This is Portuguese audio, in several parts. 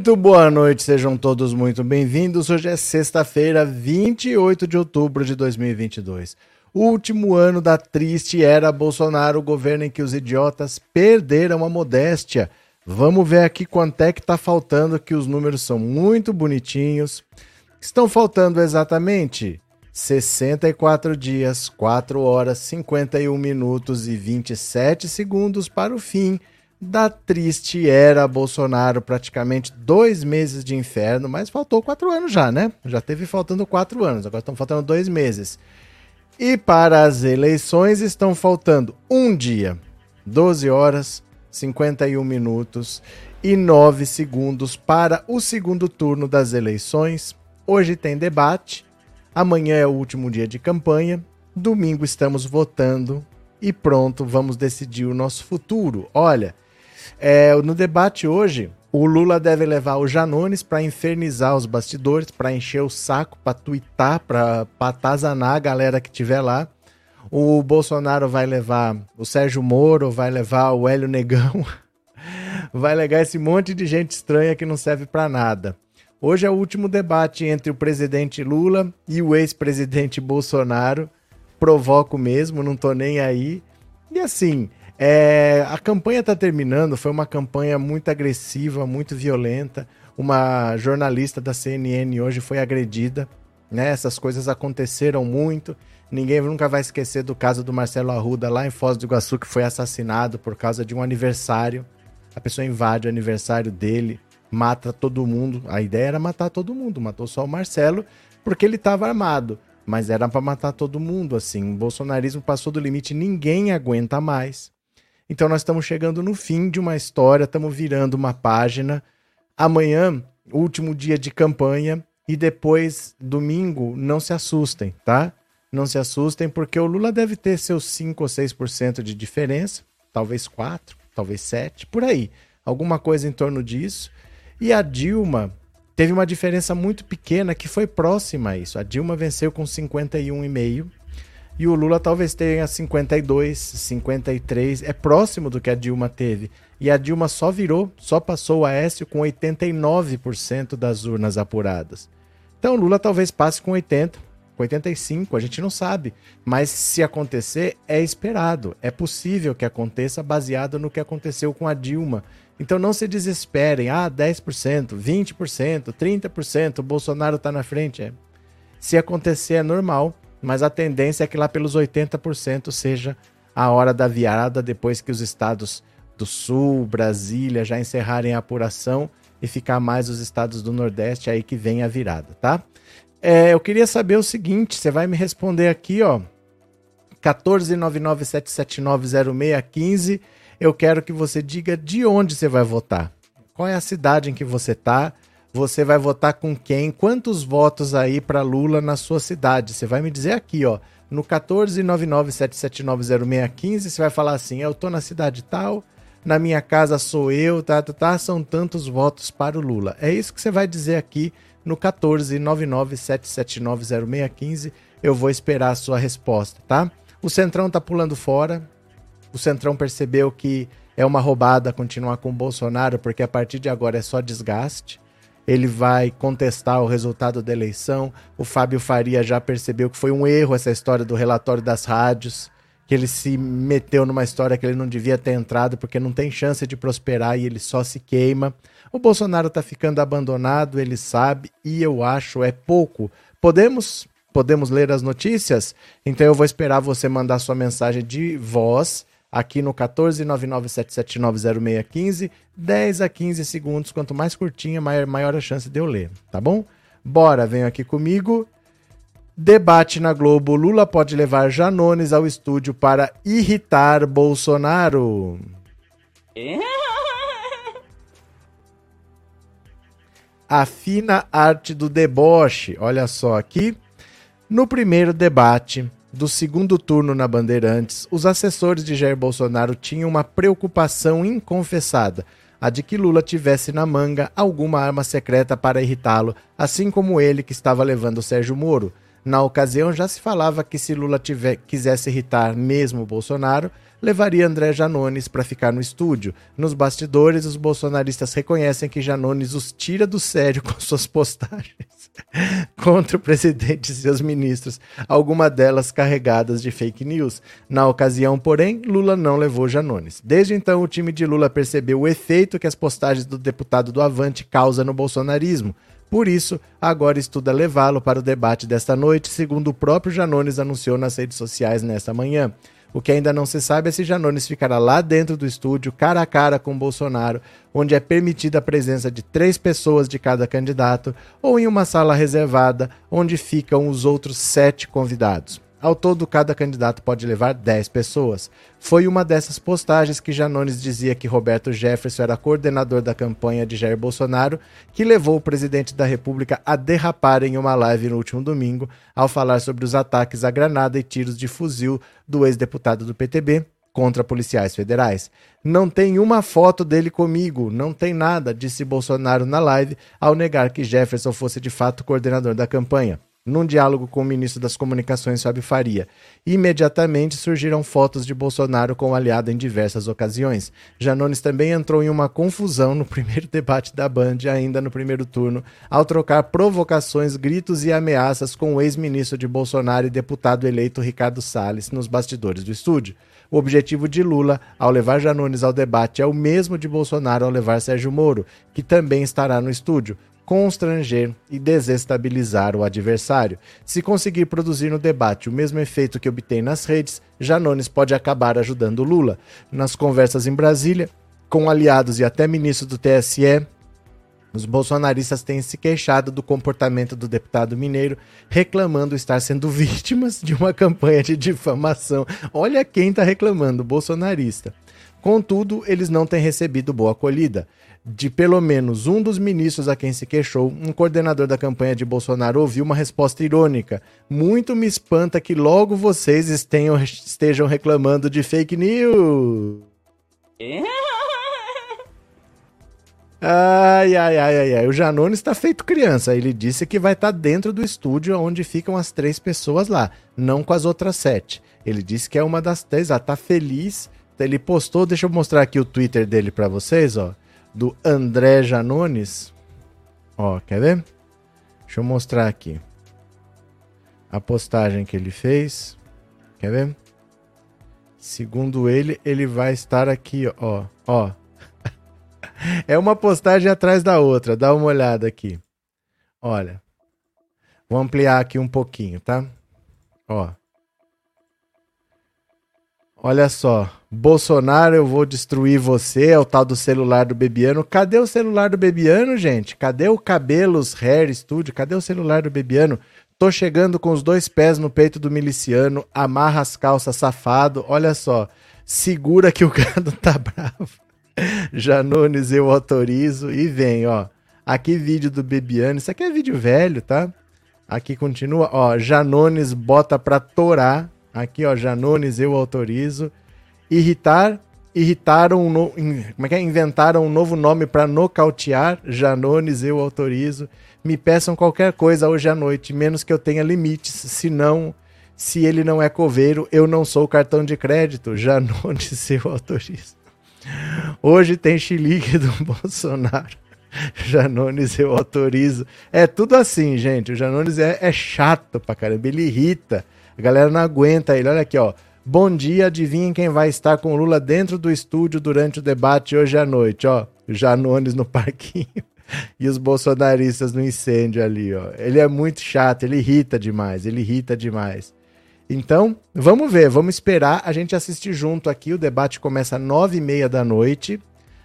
Muito boa noite, sejam todos muito bem-vindos. Hoje é sexta-feira, 28 de outubro de 2022. Último ano da triste era Bolsonaro, o governo em que os idiotas perderam a modéstia. Vamos ver aqui quanto é que tá faltando, que os números são muito bonitinhos. Estão faltando exatamente 64 dias, 4 horas, 51 minutos e 27 segundos para o fim da triste era Bolsonaro, praticamente dois meses de inferno, mas faltou quatro anos já, né? Já teve faltando quatro anos, agora estão faltando dois meses. E para as eleições estão faltando um dia, 12 horas, 51 minutos e 9 segundos para o segundo turno das eleições. Hoje tem debate, amanhã é o último dia de campanha, domingo estamos votando e pronto, vamos decidir o nosso futuro. Olha, é, no debate hoje, o Lula deve levar o Janones para infernizar os bastidores, para encher o saco, para tuitar, para atazanar a galera que tiver lá. O Bolsonaro vai levar o Sérgio Moro, vai levar o Hélio Negão, vai levar esse monte de gente estranha que não serve para nada. Hoje é o último debate entre o presidente Lula e o ex-presidente Bolsonaro. Provoco mesmo, não tô nem aí. E assim, é, a campanha está terminando, foi uma campanha muito agressiva, muito violenta. Uma jornalista da CNN hoje foi agredida. Né? Essas coisas aconteceram muito. Ninguém nunca vai esquecer do caso do Marcelo Arruda lá em Foz do Iguaçu, que foi assassinado por causa de um aniversário. A pessoa invade o aniversário dele, mata todo mundo. A ideia era matar todo mundo, matou só o Marcelo porque ele estava armado. Mas era para matar todo mundo, assim. O bolsonarismo passou do limite, ninguém aguenta mais. Então nós estamos chegando no fim de uma história, estamos virando uma página. Amanhã, último dia de campanha, e depois, domingo, não se assustem, tá? Não se assustem, porque o Lula deve ter seus 5 ou 6% de diferença, talvez 4, talvez 7, por aí. Alguma coisa em torno disso. E a Dilma teve uma diferença muito pequena que foi próxima a isso. A Dilma venceu com 51,5 e o Lula talvez tenha 52, 53, é próximo do que a Dilma teve. E a Dilma só virou, só passou o Aécio com 89% das urnas apuradas. Então o Lula talvez passe com 80, com 85, a gente não sabe. Mas se acontecer, é esperado. É possível que aconteça baseado no que aconteceu com a Dilma. Então não se desesperem. Ah, 10%, 20%, 30%, o Bolsonaro está na frente. É. Se acontecer, é normal mas a tendência é que lá pelos 80% seja a hora da virada depois que os estados do Sul, Brasília já encerrarem a apuração e ficar mais os estados do Nordeste aí que vem a virada, tá? É, eu queria saber o seguinte, você vai me responder aqui, ó, 14997790615. Eu quero que você diga de onde você vai votar. Qual é a cidade em que você tá? Você vai votar com quem? Quantos votos aí para Lula na sua cidade? Você vai me dizer aqui, ó, no 14997790615, você vai falar assim: "Eu tô na cidade tal, na minha casa sou eu, tá, tá, tá, são tantos votos para o Lula". É isso que você vai dizer aqui no 14997790615. Eu vou esperar a sua resposta, tá? O Centrão tá pulando fora. O Centrão percebeu que é uma roubada continuar com o Bolsonaro, porque a partir de agora é só desgaste ele vai contestar o resultado da eleição. O Fábio Faria já percebeu que foi um erro essa história do relatório das rádios, que ele se meteu numa história que ele não devia ter entrado porque não tem chance de prosperar e ele só se queima. O Bolsonaro está ficando abandonado, ele sabe, e eu acho é pouco. Podemos podemos ler as notícias? Então eu vou esperar você mandar sua mensagem de voz aqui no 14997790615, 10 a 15 segundos, quanto mais curtinha, maior, maior a chance de eu ler, tá bom? Bora, venham aqui comigo. Debate na Globo: Lula pode levar Janones ao estúdio para irritar Bolsonaro. A fina arte do deboche. Olha só aqui. No primeiro debate, do segundo turno na Bandeirantes, os assessores de Jair Bolsonaro tinham uma preocupação inconfessada, a de que Lula tivesse na manga alguma arma secreta para irritá-lo, assim como ele que estava levando Sérgio Moro. Na ocasião já se falava que se Lula tiver, quisesse irritar mesmo Bolsonaro, levaria André Janones para ficar no estúdio. Nos bastidores, os bolsonaristas reconhecem que Janones os tira do sério com suas postagens contra o presidente e seus ministros, algumas delas carregadas de fake news. Na ocasião, porém, Lula não levou Janones. Desde então, o time de Lula percebeu o efeito que as postagens do deputado do Avante causam no bolsonarismo. Por isso, agora estuda levá-lo para o debate desta noite, segundo o próprio Janones anunciou nas redes sociais nesta manhã. O que ainda não se sabe é se Janones ficará lá dentro do estúdio, cara a cara com Bolsonaro, onde é permitida a presença de três pessoas de cada candidato, ou em uma sala reservada, onde ficam os outros sete convidados. Ao todo, cada candidato pode levar 10 pessoas. Foi uma dessas postagens que Janones dizia que Roberto Jefferson era coordenador da campanha de Jair Bolsonaro que levou o presidente da República a derrapar em uma live no último domingo ao falar sobre os ataques a granada e tiros de fuzil do ex-deputado do PTB contra policiais federais. Não tem uma foto dele comigo, não tem nada, disse Bolsonaro na live ao negar que Jefferson fosse de fato coordenador da campanha num diálogo com o ministro das Comunicações, Fábio Faria. Imediatamente surgiram fotos de Bolsonaro com o aliado em diversas ocasiões. Janones também entrou em uma confusão no primeiro debate da Band, ainda no primeiro turno, ao trocar provocações, gritos e ameaças com o ex-ministro de Bolsonaro e deputado eleito Ricardo Salles nos bastidores do estúdio. O objetivo de Lula ao levar Janones ao debate é o mesmo de Bolsonaro ao levar Sérgio Moro, que também estará no estúdio constranger e desestabilizar o adversário. Se conseguir produzir no debate o mesmo efeito que obtém nas redes, Janones pode acabar ajudando Lula. Nas conversas em Brasília, com aliados e até ministros do TSE, os bolsonaristas têm se queixado do comportamento do deputado mineiro, reclamando estar sendo vítimas de uma campanha de difamação. Olha quem está reclamando, bolsonarista. Contudo, eles não têm recebido boa acolhida de pelo menos um dos ministros a quem se queixou, um coordenador da campanha de Bolsonaro ouviu uma resposta irônica. Muito me espanta que logo vocês estejam, estejam reclamando de fake news. Ai, ai, ai, ai, ai. O Janone está feito criança. Ele disse que vai estar dentro do estúdio onde ficam as três pessoas lá, não com as outras sete. Ele disse que é uma das três. Ah, tá feliz. Ele postou, deixa eu mostrar aqui o Twitter dele para vocês, ó do André Janones. Ó, quer ver? Deixa eu mostrar aqui. A postagem que ele fez. Quer ver? Segundo ele, ele vai estar aqui, ó. Ó. é uma postagem atrás da outra. Dá uma olhada aqui. Olha. Vou ampliar aqui um pouquinho, tá? Ó. Olha só. Bolsonaro, eu vou destruir você, é o tal do celular do Bebiano. Cadê o celular do Bebiano, gente? Cadê o Cabelos Hair Studio? Cadê o celular do Bebiano? Tô chegando com os dois pés no peito do miliciano, amarra as calças safado. Olha só, segura que o gado tá bravo. Janones, eu autorizo. E vem, ó. Aqui vídeo do Bebiano. Isso aqui é vídeo velho, tá? Aqui continua, ó. Janones bota pra torar. Aqui, ó. Janones, eu autorizo irritar, irritaram, no, como é que é? inventaram um novo nome para nocautear, Janones, eu autorizo. Me peçam qualquer coisa hoje à noite, menos que eu tenha limites, senão, se ele não é coveiro, eu não sou cartão de crédito, Janones, eu autorizo. Hoje tem xilique do Bolsonaro. Janones, eu autorizo. É tudo assim, gente. O Janones é, é chato pra caramba. Ele irrita. A galera não aguenta ele. Olha aqui, ó. Bom dia, adivinhem quem vai estar com Lula dentro do estúdio durante o debate hoje à noite, ó. Janones no parquinho e os bolsonaristas no incêndio ali, ó. Ele é muito chato, ele irrita demais, ele irrita demais. Então, vamos ver, vamos esperar a gente assistir junto aqui. O debate começa às nove e meia da noite,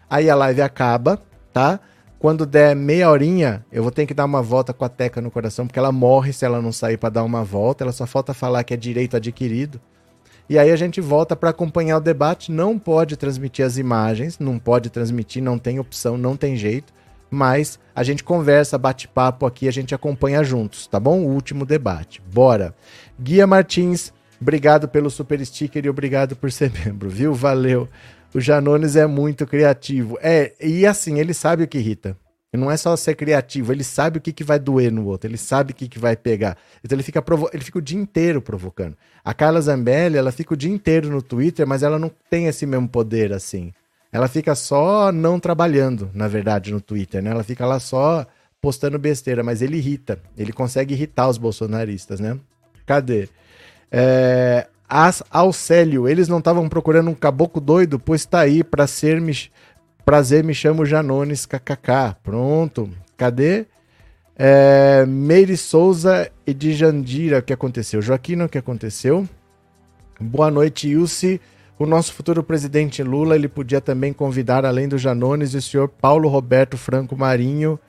aí a live acaba, tá? Quando der meia horinha, eu vou ter que dar uma volta com a Teca no coração, porque ela morre se ela não sair para dar uma volta. Ela só falta falar que é direito adquirido. E aí a gente volta para acompanhar o debate. Não pode transmitir as imagens, não pode transmitir, não tem opção, não tem jeito. Mas a gente conversa, bate papo aqui, a gente acompanha juntos, tá bom? O último debate. Bora. Guia Martins, obrigado pelo super sticker e obrigado por ser membro, viu? Valeu. O Janones é muito criativo. É, e assim, ele sabe o que irrita. Não é só ser criativo, ele sabe o que, que vai doer no outro, ele sabe o que, que vai pegar. Então ele fica, provo ele fica o dia inteiro provocando. A Carla Zambelli, ela fica o dia inteiro no Twitter, mas ela não tem esse mesmo poder assim. Ela fica só não trabalhando, na verdade, no Twitter, né? Ela fica lá só postando besteira, mas ele irrita. Ele consegue irritar os bolsonaristas, né? Cadê? É, As, Alcélio, eles não estavam procurando um caboclo doido? Pois tá aí, pra ser prazer, me chamo Janones, kkk. Pronto. Cadê? É, Meire Souza e de Jandira, o que aconteceu? Joaquim, o que aconteceu? Boa noite, Ilse. O nosso futuro presidente Lula, ele podia também convidar, além do Janones, o senhor Paulo Roberto Franco Marinho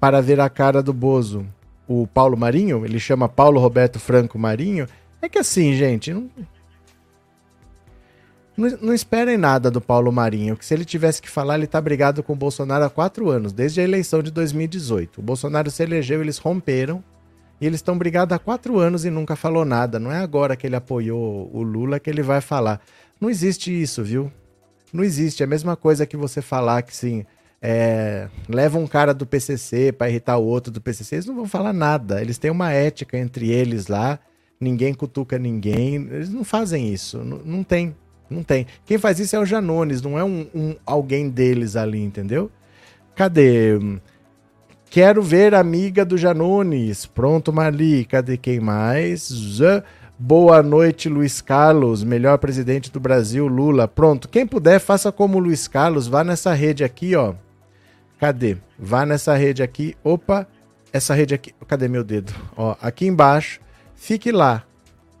para ver a cara do Bozo. O Paulo Marinho, ele chama Paulo Roberto Franco Marinho. É que assim, gente, não, não, não esperem nada do Paulo Marinho, que se ele tivesse que falar, ele tá brigado com o Bolsonaro há quatro anos, desde a eleição de 2018. O Bolsonaro se elegeu, eles romperam, e eles estão brigados há quatro anos e nunca falou nada. Não é agora que ele apoiou o Lula que ele vai falar. Não existe isso, viu? Não existe. É a mesma coisa que você falar que sim, é, leva um cara do PCC para irritar o outro do PCC. Eles não vão falar nada. Eles têm uma ética entre eles lá. Ninguém cutuca ninguém. Eles não fazem isso. Não, não tem. Não tem. Quem faz isso é o Janones, não é um, um alguém deles ali, entendeu? Cadê? Quero ver amiga do Janones. Pronto, Marli. Cadê quem mais? Boa noite, Luiz Carlos, melhor presidente do Brasil, Lula. Pronto, quem puder, faça como Luiz Carlos, vá nessa rede aqui, ó. Cadê? Vá nessa rede aqui. Opa, essa rede aqui. Cadê meu dedo? Ó, aqui embaixo. Fique lá.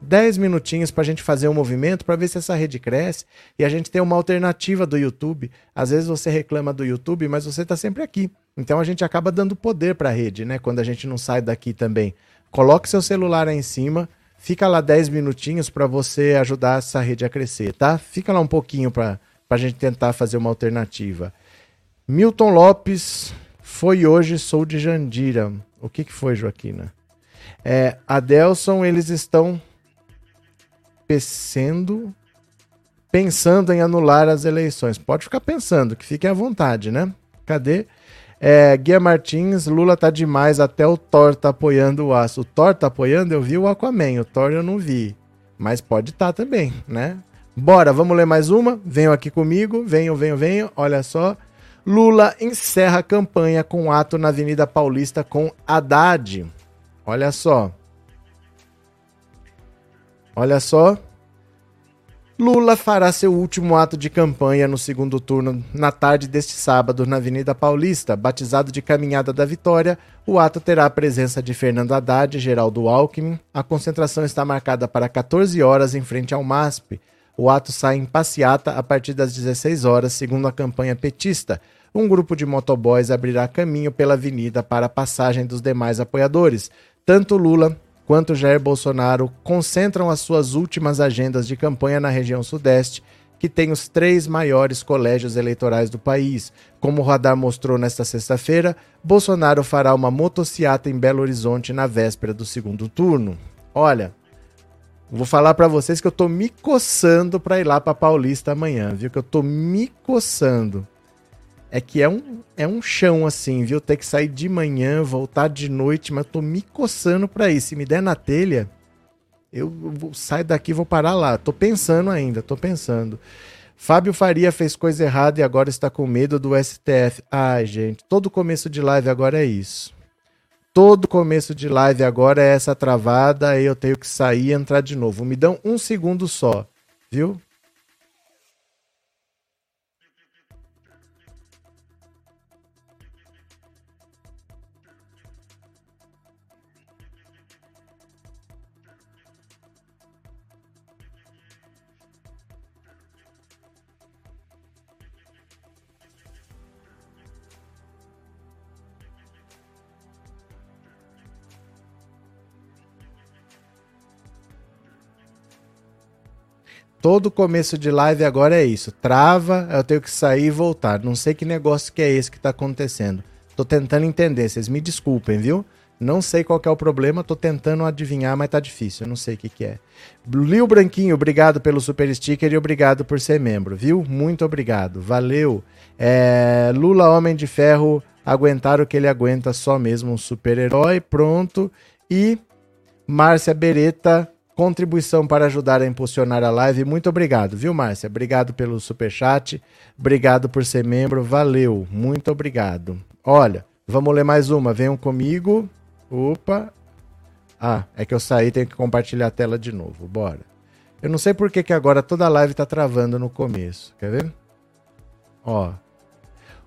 10 minutinhos para a gente fazer um movimento para ver se essa rede cresce e a gente tem uma alternativa do YouTube. Às vezes você reclama do YouTube, mas você está sempre aqui. Então a gente acaba dando poder para a rede, né? Quando a gente não sai daqui também. Coloque seu celular aí em cima, Fica lá 10 minutinhos para você ajudar essa rede a crescer, tá? Fica lá um pouquinho para a gente tentar fazer uma alternativa. Milton Lopes, foi hoje, sou de Jandira. O que, que foi, Joaquina? É, Adelson, eles estão pensando, pensando em anular as eleições. Pode ficar pensando, que fiquem à vontade, né? Cadê? É, Guia Martins, Lula tá demais, até o Thor tá apoiando o aço. O Thor tá apoiando, eu vi o Aquaman, o Thor eu não vi. Mas pode estar tá também, né? Bora, vamos ler mais uma? Venham aqui comigo, venham, venham, venham. Olha só. Lula encerra a campanha com ato na Avenida Paulista com Haddad. Olha só. Olha só. Lula fará seu último ato de campanha no segundo turno na tarde deste sábado na Avenida Paulista, batizado de Caminhada da Vitória. O ato terá a presença de Fernando Haddad e Geraldo Alckmin. A concentração está marcada para 14 horas em frente ao MASP. O ato sai em passeata a partir das 16 horas, segundo a campanha petista. Um grupo de motoboys abrirá caminho pela avenida para a passagem dos demais apoiadores. Tanto Lula quanto Jair Bolsonaro concentram as suas últimas agendas de campanha na região Sudeste, que tem os três maiores colégios eleitorais do país. Como o radar mostrou nesta sexta-feira, Bolsonaro fará uma motociata em Belo Horizonte na véspera do segundo turno. Olha, vou falar para vocês que eu tô me coçando para ir lá para Paulista amanhã, viu? Que eu tô me coçando é que é um, é um chão assim, viu? Ter que sair de manhã, voltar de noite, mas tô me coçando pra ir. Se me der na telha, eu vou, saio daqui vou parar lá. Tô pensando ainda, tô pensando. Fábio Faria fez coisa errada e agora está com medo do STF. Ai, gente, todo começo de live agora é isso. Todo começo de live agora é essa travada, aí eu tenho que sair e entrar de novo. Me dão um segundo só, viu? Todo começo de live agora é isso. Trava, eu tenho que sair e voltar. Não sei que negócio que é esse que tá acontecendo. Tô tentando entender, vocês me desculpem, viu? Não sei qual é o problema, tô tentando adivinhar, mas tá difícil, eu não sei o que, que é. Lio Branquinho, obrigado pelo super sticker e obrigado por ser membro, viu? Muito obrigado, valeu. É, Lula Homem de Ferro Aguentar o que ele aguenta, só mesmo um super-herói. Pronto. E Márcia Beretta, contribuição para ajudar a impulsionar a live. Muito obrigado, viu, Márcia? Obrigado pelo super chat. Obrigado por ser membro. Valeu. Muito obrigado. Olha, vamos ler mais uma. Venham comigo. Opa. Ah, é que eu saí, tenho que compartilhar a tela de novo. Bora. Eu não sei por que, que agora toda a live tá travando no começo. Quer ver? Ó.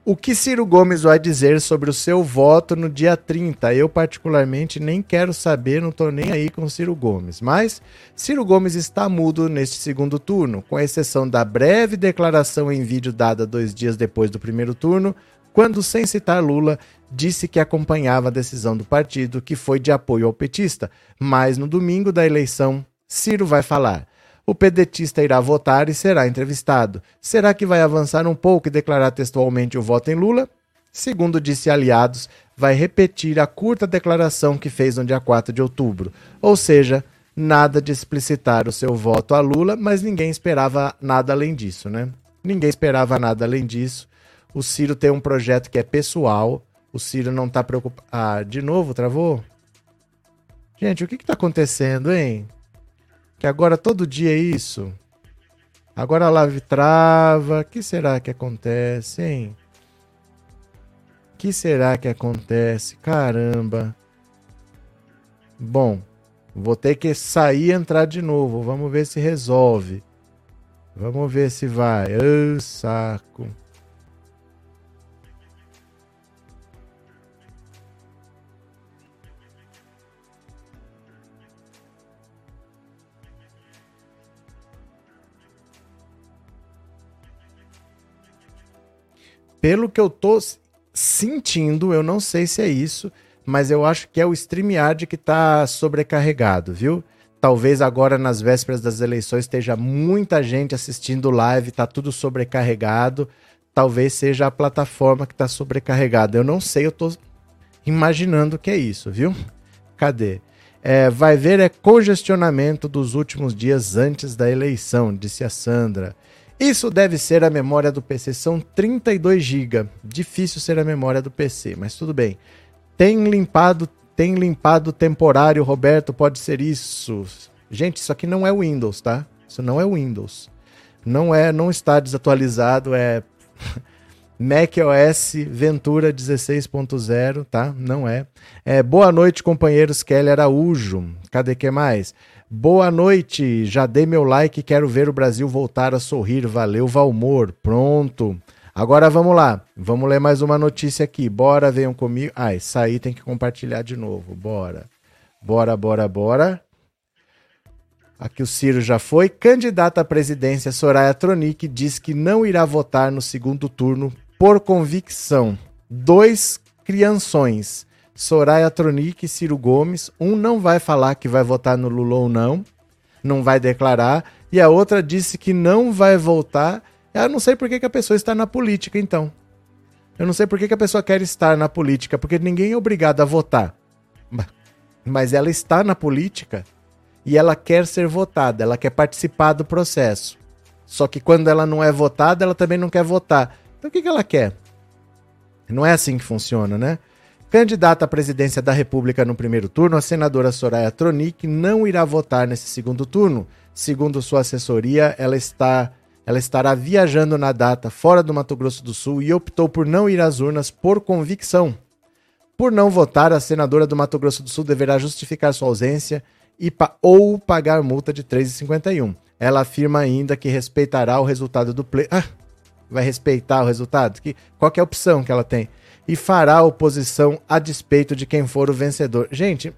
O que Ciro Gomes vai dizer sobre o seu voto no dia 30? Eu, particularmente, nem quero saber, não tô nem aí com Ciro Gomes. Mas Ciro Gomes está mudo neste segundo turno, com exceção da breve declaração em vídeo dada dois dias depois do primeiro turno, quando, sem citar Lula, disse que acompanhava a decisão do partido, que foi de apoio ao petista. Mas no domingo da eleição, Ciro vai falar. O pedetista irá votar e será entrevistado. Será que vai avançar um pouco e declarar textualmente o voto em Lula? Segundo disse aliados, vai repetir a curta declaração que fez no dia 4 de outubro. Ou seja, nada de explicitar o seu voto a Lula, mas ninguém esperava nada além disso, né? Ninguém esperava nada além disso. O Ciro tem um projeto que é pessoal. O Ciro não está preocupado. Ah, de novo, travou? Gente, o que está acontecendo, hein? Que agora todo dia é isso. Agora a live trava. Que será que acontece, hein? Que será que acontece? Caramba. Bom, vou ter que sair e entrar de novo. Vamos ver se resolve. Vamos ver se vai. Ô, saco. Pelo que eu tô sentindo, eu não sei se é isso, mas eu acho que é o StreamYard que tá sobrecarregado, viu? Talvez agora nas vésperas das eleições esteja muita gente assistindo live, tá tudo sobrecarregado. Talvez seja a plataforma que tá sobrecarregada. Eu não sei, eu tô imaginando que é isso, viu? Cadê? É, vai ver é congestionamento dos últimos dias antes da eleição, disse a Sandra. Isso deve ser a memória do PC, são 32 GB. Difícil ser a memória do PC, mas tudo bem. Tem limpado, tem limpado temporário, Roberto, pode ser isso. Gente, isso aqui não é Windows, tá? Isso não é Windows. Não é, não está desatualizado, é Mac OS Ventura 16.0, tá? Não é. é. Boa noite, companheiros Kelly Araújo. Cadê que mais? Boa noite, já dei meu like, quero ver o Brasil voltar a sorrir. Valeu, Valmor. Pronto. Agora vamos lá, vamos ler mais uma notícia aqui. Bora, venham comigo. Ai, sair tem que compartilhar de novo. Bora. Bora, bora, bora. Aqui o Ciro já foi. Candidata à presidência Soraya Tronic diz que não irá votar no segundo turno por convicção. Dois crianções. Soraya Tronic e Ciro Gomes. Um não vai falar que vai votar no Lula ou não, não vai declarar, e a outra disse que não vai votar. Eu não sei por que, que a pessoa está na política, então. Eu não sei por que, que a pessoa quer estar na política, porque ninguém é obrigado a votar. Mas ela está na política e ela quer ser votada, ela quer participar do processo. Só que quando ela não é votada, ela também não quer votar. Então o que, que ela quer? Não é assim que funciona, né? Candidata à presidência da República no primeiro turno, a senadora Soraya Tronic não irá votar nesse segundo turno. Segundo sua assessoria, ela, está, ela estará viajando na data fora do Mato Grosso do Sul e optou por não ir às urnas por convicção. Por não votar, a senadora do Mato Grosso do Sul deverá justificar sua ausência e pa ou pagar multa de R$ 3,51. Ela afirma ainda que respeitará o resultado do pleito. Ah, vai respeitar o resultado? Que, qual é a opção que ela tem? E fará oposição a despeito de quem for o vencedor. Gente,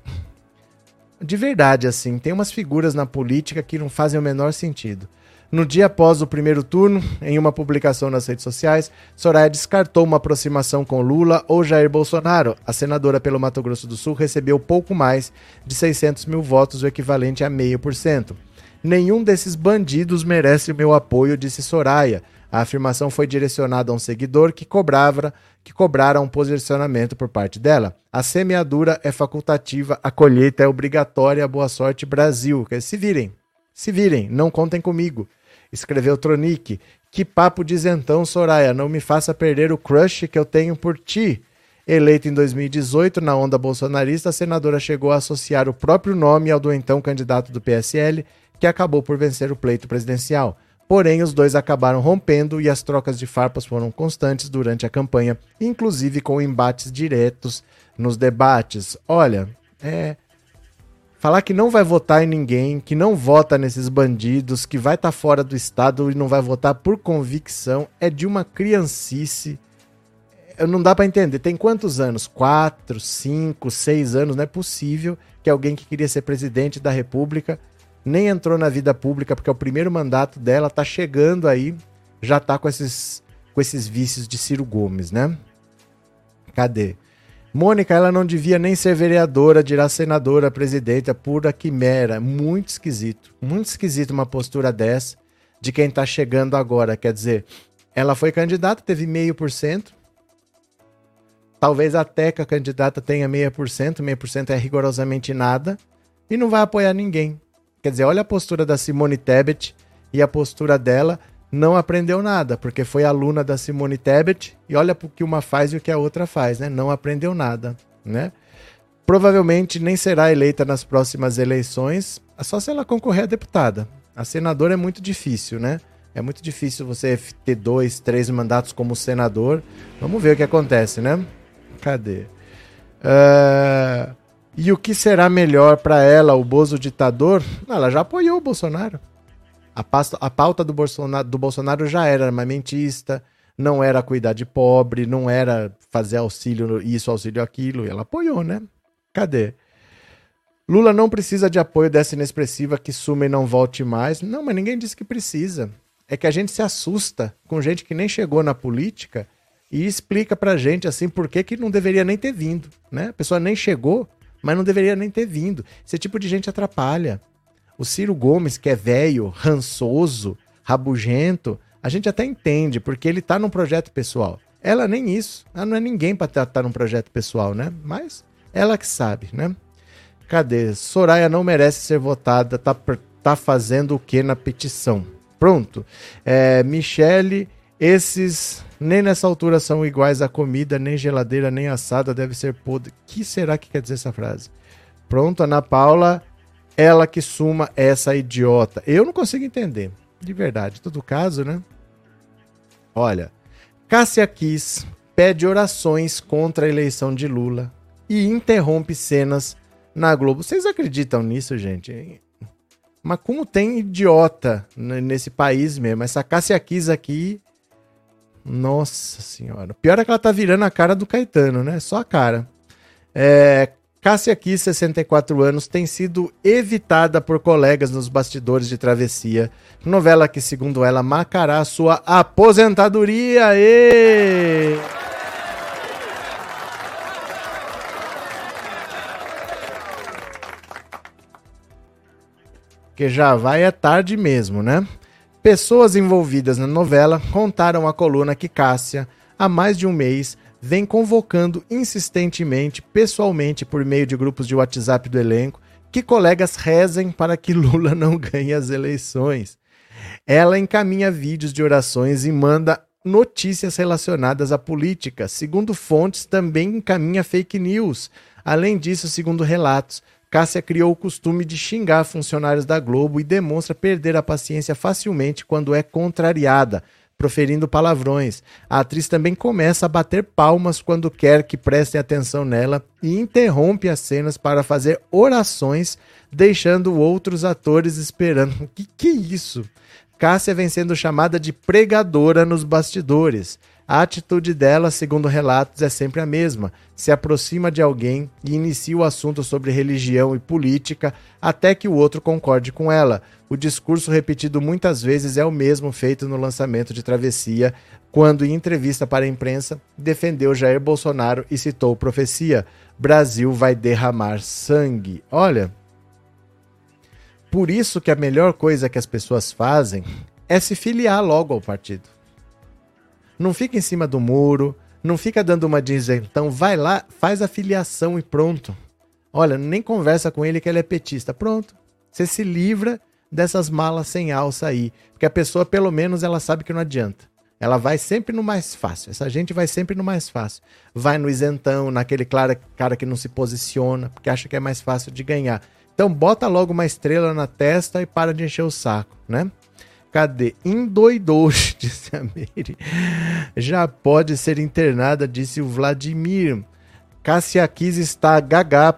de verdade, assim, tem umas figuras na política que não fazem o menor sentido. No dia após o primeiro turno, em uma publicação nas redes sociais, Soraya descartou uma aproximação com Lula ou Jair Bolsonaro. A senadora pelo Mato Grosso do Sul recebeu pouco mais de 600 mil votos, o equivalente a meio por cento. Nenhum desses bandidos merece o meu apoio, disse Soraya. A afirmação foi direcionada a um seguidor que cobrava que cobrara um posicionamento por parte dela. A semeadura é facultativa, a colheita é obrigatória. Boa sorte, Brasil. Se virem, se virem, não contem comigo. Escreveu Tronic. Que papo diz então, Soraya? Não me faça perder o crush que eu tenho por ti. Eleita em 2018 na onda bolsonarista, a senadora chegou a associar o próprio nome ao do então candidato do PSL, que acabou por vencer o pleito presidencial. Porém, os dois acabaram rompendo e as trocas de farpas foram constantes durante a campanha, inclusive com embates diretos nos debates. Olha, é. Falar que não vai votar em ninguém, que não vota nesses bandidos, que vai estar tá fora do Estado e não vai votar por convicção, é de uma criancice. Não dá para entender. Tem quantos anos? Quatro, cinco, seis anos. Não é possível que alguém que queria ser presidente da República nem entrou na vida pública, porque é o primeiro mandato dela, tá chegando aí, já tá com esses, com esses vícios de Ciro Gomes, né? Cadê? Mônica, ela não devia nem ser vereadora, dirá senadora, presidenta, pura quimera. Muito esquisito. Muito esquisito uma postura dessa de quem tá chegando agora. Quer dizer, ela foi candidata, teve meio por cento. Talvez a candidata tenha meio por cento, meio por cento é rigorosamente nada. E não vai apoiar ninguém. Quer dizer, olha a postura da Simone Tebet e a postura dela não aprendeu nada, porque foi aluna da Simone Tebet e olha o que uma faz e o que a outra faz, né? Não aprendeu nada, né? Provavelmente nem será eleita nas próximas eleições, só se ela concorrer a deputada. A senadora é muito difícil, né? É muito difícil você ter dois, três mandatos como senador. Vamos ver o que acontece, né? Cadê? Uh... E o que será melhor para ela, o Bozo ditador? Ela já apoiou o Bolsonaro. A, pasta, a pauta do Bolsonaro, do Bolsonaro já era armamentista, não era cuidar de pobre, não era fazer auxílio isso, auxílio aquilo. E ela apoiou, né? Cadê? Lula não precisa de apoio dessa inexpressiva que suma e não volte mais. Não, mas ninguém disse que precisa. É que a gente se assusta com gente que nem chegou na política e explica pra gente assim por que, que não deveria nem ter vindo, né? A pessoa nem chegou mas não deveria nem ter vindo. Esse tipo de gente atrapalha. O Ciro Gomes, que é velho, rançoso, rabugento, a gente até entende, porque ele tá num projeto pessoal. Ela nem isso. Ela não é ninguém para estar num projeto pessoal, né? Mas ela que sabe, né? Cadê? Soraya não merece ser votada. Tá, tá fazendo o que na petição? Pronto. É, Michele, esses nem nessa altura são iguais a comida, nem geladeira, nem assada, deve ser podre. que será que quer dizer essa frase? Pronto, Ana Paula, ela que suma essa idiota. Eu não consigo entender, de verdade. Todo caso, né? Olha, Cássia Kiss pede orações contra a eleição de Lula e interrompe cenas na Globo. Vocês acreditam nisso, gente? Mas como tem idiota nesse país mesmo? Essa Cássia Kiss aqui nossa senhora. Pior é que ela tá virando a cara do Caetano, né? Só a cara. É, Cássia Kiss, 64 anos, tem sido evitada por colegas nos bastidores de Travessia. Novela que, segundo ela, marcará sua aposentadoria. E... Que já vai é tarde mesmo, né? Pessoas envolvidas na novela contaram à coluna que Cássia, há mais de um mês, vem convocando insistentemente, pessoalmente, por meio de grupos de WhatsApp do elenco, que colegas rezem para que Lula não ganhe as eleições. Ela encaminha vídeos de orações e manda notícias relacionadas à política. Segundo fontes, também encaminha fake news. Além disso, segundo relatos, Cássia criou o costume de xingar funcionários da Globo e demonstra perder a paciência facilmente quando é contrariada, proferindo palavrões. A atriz também começa a bater palmas quando quer que prestem atenção nela e interrompe as cenas para fazer orações, deixando outros atores esperando. Que que é isso? Cássia vem sendo chamada de pregadora nos bastidores. A atitude dela, segundo relatos, é sempre a mesma. Se aproxima de alguém e inicia o assunto sobre religião e política até que o outro concorde com ela. O discurso repetido muitas vezes é o mesmo feito no lançamento de Travessia, quando, em entrevista para a imprensa, defendeu Jair Bolsonaro e citou profecia: Brasil vai derramar sangue. Olha, por isso que a melhor coisa que as pessoas fazem é se filiar logo ao partido. Não fica em cima do muro, não fica dando uma então vai lá, faz a filiação e pronto. Olha, nem conversa com ele que ele é petista. Pronto. Você se livra dessas malas sem alça aí. Porque a pessoa, pelo menos, ela sabe que não adianta. Ela vai sempre no mais fácil. Essa gente vai sempre no mais fácil. Vai no isentão, naquele cara, cara que não se posiciona, porque acha que é mais fácil de ganhar. Então bota logo uma estrela na testa e para de encher o saco, né? Cadê? Endoidou, disse a Meire. Já pode ser internada, disse o Vladimir. Cássia Kiss está gagá.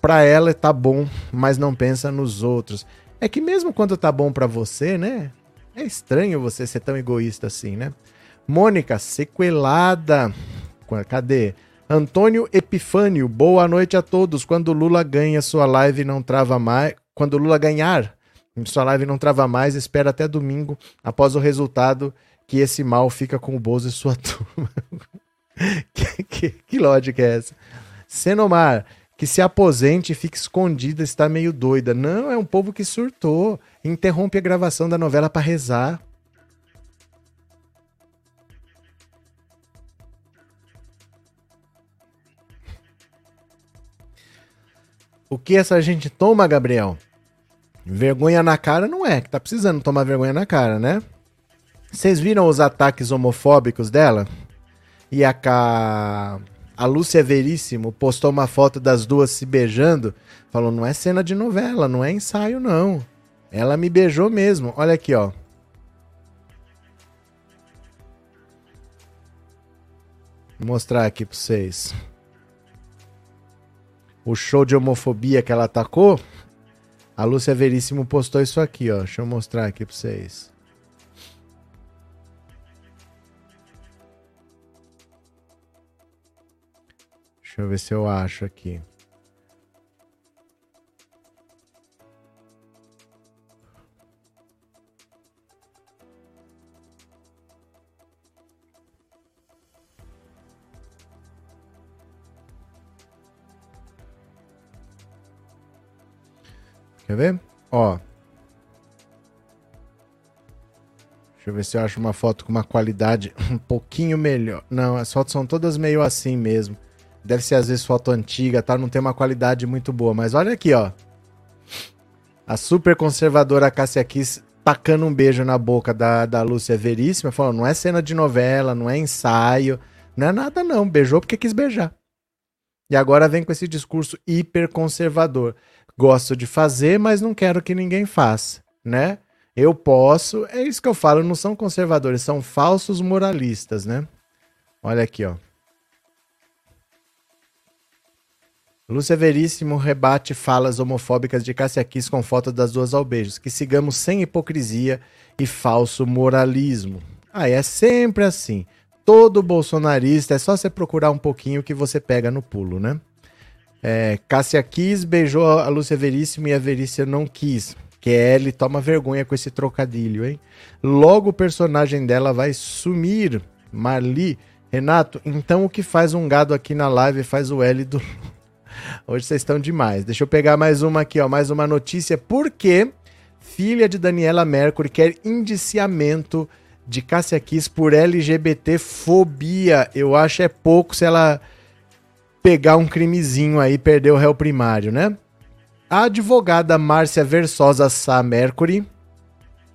Pra ela tá bom, mas não pensa nos outros. É que mesmo quando tá bom para você, né? É estranho você ser tão egoísta assim, né? Mônica, sequelada. Cadê? Antônio Epifânio, boa noite a todos. Quando Lula ganha, sua live não trava mais. Quando Lula ganhar, sua live não trava mais, espera até domingo, após o resultado, que esse mal fica com o Bozo e sua turma. que, que, que lógica é essa? Senomar, que se aposente e fique escondida, está meio doida. Não, é um povo que surtou. Interrompe a gravação da novela para rezar. O que essa gente toma, Gabriel? Vergonha na cara não é, que tá precisando tomar vergonha na cara, né? Vocês viram os ataques homofóbicos dela? E a, a Lúcia Veríssimo postou uma foto das duas se beijando. Falou: não é cena de novela, não é ensaio, não. Ela me beijou mesmo. Olha aqui, ó. Vou mostrar aqui pra vocês. O show de homofobia que ela atacou. A Lúcia Veríssimo postou isso aqui, ó. Deixa eu mostrar aqui pra vocês. Deixa eu ver se eu acho aqui. Quer ver? Ó. Deixa eu ver se eu acho uma foto com uma qualidade um pouquinho melhor. Não, as fotos são todas meio assim mesmo. Deve ser às vezes foto antiga, tá? Não tem uma qualidade muito boa. Mas olha aqui, ó. A super conservadora Cássia Kiss tacando um beijo na boca da, da Lúcia Veríssima, falando: não é cena de novela, não é ensaio, não é nada, não. Beijou porque quis beijar. E agora vem com esse discurso hiper conservador. Gosto de fazer, mas não quero que ninguém faça, né? Eu posso, é isso que eu falo, não são conservadores, são falsos moralistas, né? Olha aqui, ó. Lúcia Veríssimo rebate falas homofóbicas de Cássia Kiss com foto das duas ao beijos. Que sigamos sem hipocrisia e falso moralismo. Ah, é sempre assim. Todo bolsonarista é só você procurar um pouquinho que você pega no pulo, né? É, Cássia Kiss beijou a Lúcia Veríssimo e a Verícia não quis. Kelly toma vergonha com esse trocadilho, hein? Logo o personagem dela vai sumir. Marli. Renato, então o que faz um gado aqui na live faz o L do Hoje vocês estão demais. Deixa eu pegar mais uma aqui, ó, mais uma notícia. Por que filha de Daniela Mercury quer indiciamento de Cássia Kiss por LGBT fobia? Eu acho é pouco se ela pegar um crimezinho aí, perder o réu primário, né? A advogada Márcia Versosa Sá Mercury,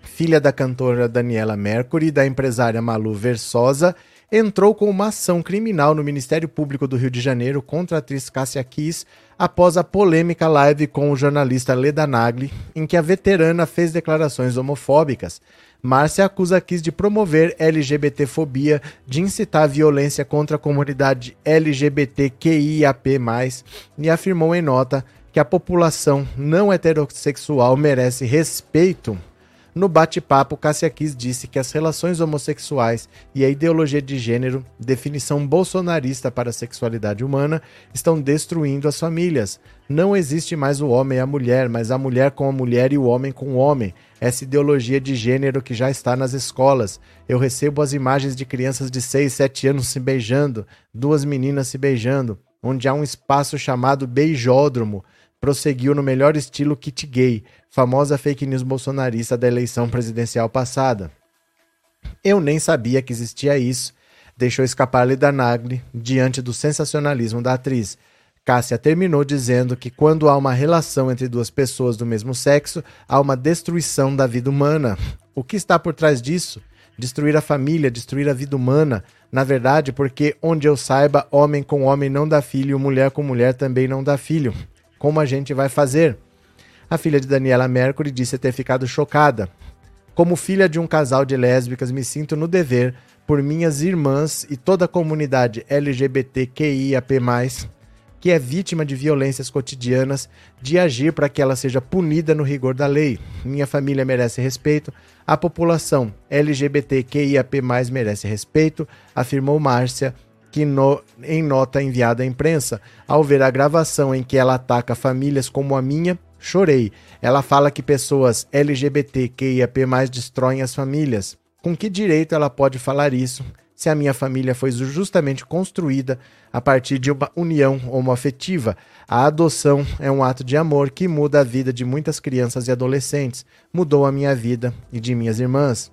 filha da cantora Daniela Mercury e da empresária Malu Versosa, entrou com uma ação criminal no Ministério Público do Rio de Janeiro contra a atriz Cássia Kiss após a polêmica live com o jornalista Leda Nagli, em que a veterana fez declarações homofóbicas. Márcia acusa Kiss de promover LGBTfobia, de incitar violência contra a comunidade LGBTQIAP+, e afirmou em nota que a população não heterossexual merece respeito no bate-papo, Cássia Kiss disse que as relações homossexuais e a ideologia de gênero, definição bolsonarista para a sexualidade humana, estão destruindo as famílias. Não existe mais o homem e a mulher, mas a mulher com a mulher e o homem com o homem. Essa ideologia de gênero que já está nas escolas. Eu recebo as imagens de crianças de 6, 7 anos se beijando, duas meninas se beijando, onde há um espaço chamado beijódromo prosseguiu no melhor estilo kit gay, famosa fake news bolsonarista da eleição presidencial passada. Eu nem sabia que existia isso, deixou escapar Lida Nagli diante do sensacionalismo da atriz. Cássia terminou dizendo que quando há uma relação entre duas pessoas do mesmo sexo, há uma destruição da vida humana. O que está por trás disso? destruir a família, destruir a vida humana. Na verdade, porque onde eu saiba, homem com homem não dá filho, mulher com mulher também não dá filho. Como a gente vai fazer? A filha de Daniela Mercury disse ter ficado chocada. Como filha de um casal de lésbicas, me sinto no dever por minhas irmãs e toda a comunidade LGBTQIAP+, que é vítima de violências cotidianas, de agir para que ela seja punida no rigor da lei. Minha família merece respeito, a população LGBTQIAP+, merece respeito, afirmou Márcia, que no, em nota enviada à imprensa, ao ver a gravação em que ela ataca famílias como a minha, chorei. Ela fala que pessoas LGBTQIAP+, destroem as famílias. Com que direito ela pode falar isso se a minha família foi justamente construída a partir de uma união homoafetiva? A adoção é um ato de amor que muda a vida de muitas crianças e adolescentes. Mudou a minha vida e de minhas irmãs.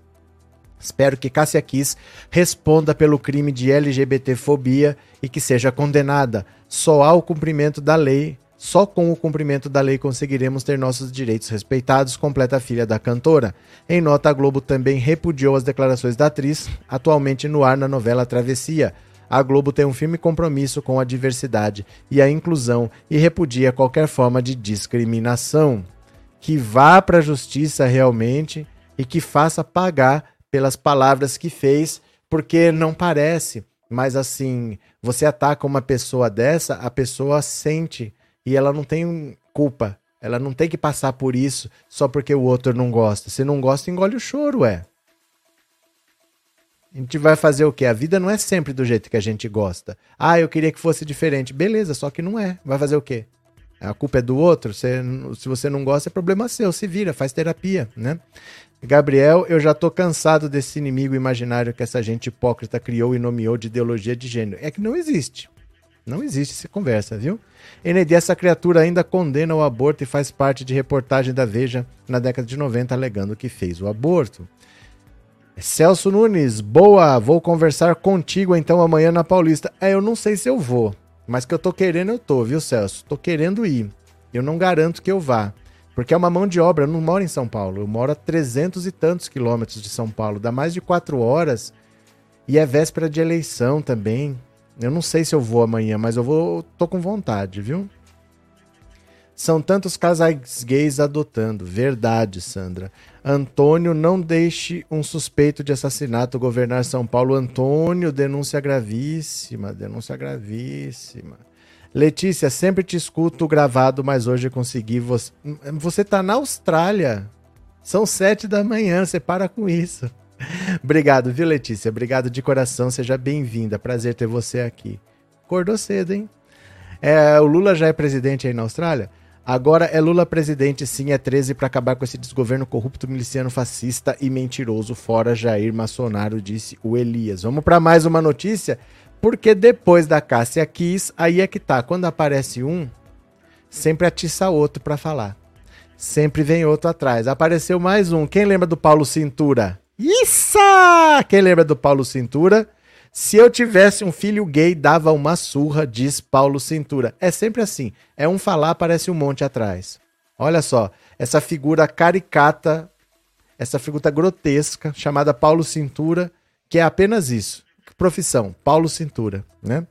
Espero que Cássia Kiss responda pelo crime de LGBTfobia e que seja condenada. Só há o cumprimento da lei só com o cumprimento da lei conseguiremos ter nossos direitos respeitados, completa a filha da cantora. Em nota, a Globo também repudiou as declarações da atriz, atualmente no ar na novela Travessia. A Globo tem um firme compromisso com a diversidade e a inclusão e repudia qualquer forma de discriminação. Que vá para a justiça realmente e que faça pagar pelas palavras que fez, porque não parece. Mas assim, você ataca uma pessoa dessa, a pessoa sente e ela não tem culpa. Ela não tem que passar por isso só porque o outro não gosta. Se não gosta, engole o choro, é. A gente vai fazer o quê? A vida não é sempre do jeito que a gente gosta. Ah, eu queria que fosse diferente. Beleza, só que não é. Vai fazer o quê? A culpa é do outro. Você, se você não gosta, é problema seu. Se vira, faz terapia, né? Gabriel, eu já tô cansado desse inimigo imaginário que essa gente hipócrita criou e nomeou de ideologia de gênero. É que não existe. Não existe essa conversa, viu? ND, essa criatura ainda condena o aborto e faz parte de reportagem da Veja na década de 90, alegando que fez o aborto. Celso Nunes, boa, vou conversar contigo então amanhã na Paulista. É, eu não sei se eu vou, mas que eu tô querendo eu tô, viu, Celso? Tô querendo ir. Eu não garanto que eu vá, porque é uma mão de obra. Eu não moro em São Paulo, eu moro a trezentos e tantos quilômetros de São Paulo, dá mais de quatro horas e é véspera de eleição também. Eu não sei se eu vou amanhã, mas eu vou, tô com vontade, viu? São tantos casais gays adotando. Verdade, Sandra. Antônio, não deixe um suspeito de assassinato governar São Paulo. Antônio, denúncia gravíssima, denúncia gravíssima. Letícia, sempre te escuto gravado, mas hoje consegui. Você, você tá na Austrália. São sete da manhã, você para com isso. Obrigado, viu, Letícia? Obrigado de coração, seja bem-vinda. Prazer ter você aqui. Acordou cedo, hein? É, o Lula já é presidente aí na Austrália? Agora é Lula presidente, sim, é 13 para acabar com esse desgoverno corrupto, miliciano, fascista e mentiroso. Fora Jair Massonaro, disse o Elias. Vamos para mais uma notícia? Porque depois da Cássia Kiss, aí é que tá. Quando aparece um, sempre atiça outro para falar. Sempre vem outro atrás. Apareceu mais um. Quem lembra do Paulo Cintura? Isso! Quem lembra do Paulo Cintura? Se eu tivesse um filho gay, dava uma surra, diz Paulo Cintura. É sempre assim. É um falar, parece um monte atrás. Olha só, essa figura caricata, essa figura grotesca, chamada Paulo Cintura, que é apenas isso. Profissão, Paulo Cintura, né?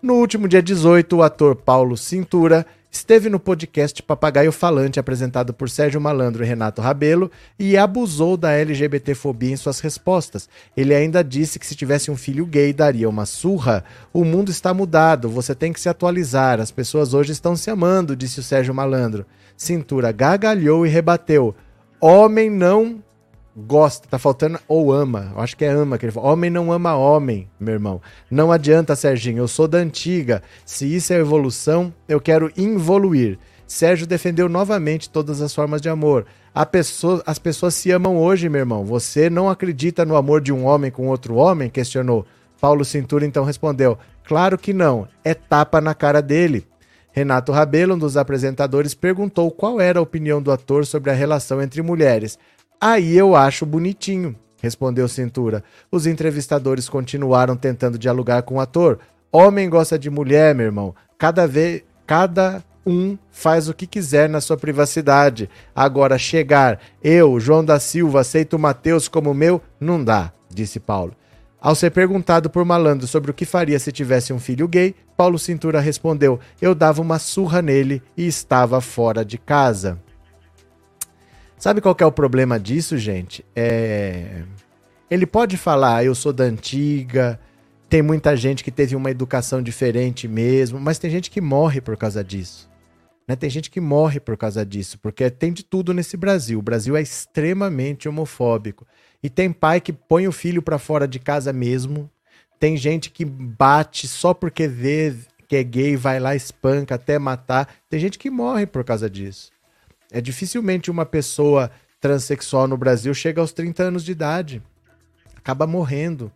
No último dia 18, o ator Paulo Cintura esteve no podcast Papagaio Falante, apresentado por Sérgio Malandro e Renato Rabelo, e abusou da LGBTfobia em suas respostas. Ele ainda disse que se tivesse um filho gay, daria uma surra. O mundo está mudado, você tem que se atualizar, as pessoas hoje estão se amando, disse o Sérgio Malandro. Cintura gagalhou e rebateu. Homem não gosta, tá faltando ou ama. Eu acho que é ama que ele fala. Homem não ama homem, meu irmão. Não adianta, Serginho. Eu sou da antiga. Se isso é evolução, eu quero involuir. Sérgio defendeu novamente todas as formas de amor. Pessoa, as pessoas se amam hoje, meu irmão. Você não acredita no amor de um homem com outro homem? Questionou. Paulo Cintura então respondeu: Claro que não. É tapa na cara dele. Renato Rabelo, um dos apresentadores, perguntou qual era a opinião do ator sobre a relação entre mulheres. Aí eu acho bonitinho, respondeu Cintura. Os entrevistadores continuaram tentando dialogar com o ator. Homem gosta de mulher, meu irmão. Cada vez, cada um faz o que quiser na sua privacidade. Agora chegar, eu, João da Silva, aceito o Matheus como meu, não dá. disse Paulo. Ao ser perguntado por Malandro sobre o que faria se tivesse um filho gay, Paulo Cintura respondeu: Eu dava uma surra nele e estava fora de casa. Sabe qual é o problema disso, gente? É... Ele pode falar, eu sou da antiga, tem muita gente que teve uma educação diferente mesmo, mas tem gente que morre por causa disso. Né? Tem gente que morre por causa disso, porque tem de tudo nesse Brasil. O Brasil é extremamente homofóbico. E tem pai que põe o filho para fora de casa mesmo. Tem gente que bate só porque vê que é gay, vai lá, espanca até matar. Tem gente que morre por causa disso. É dificilmente uma pessoa transexual no Brasil chega aos 30 anos de idade. Acaba morrendo.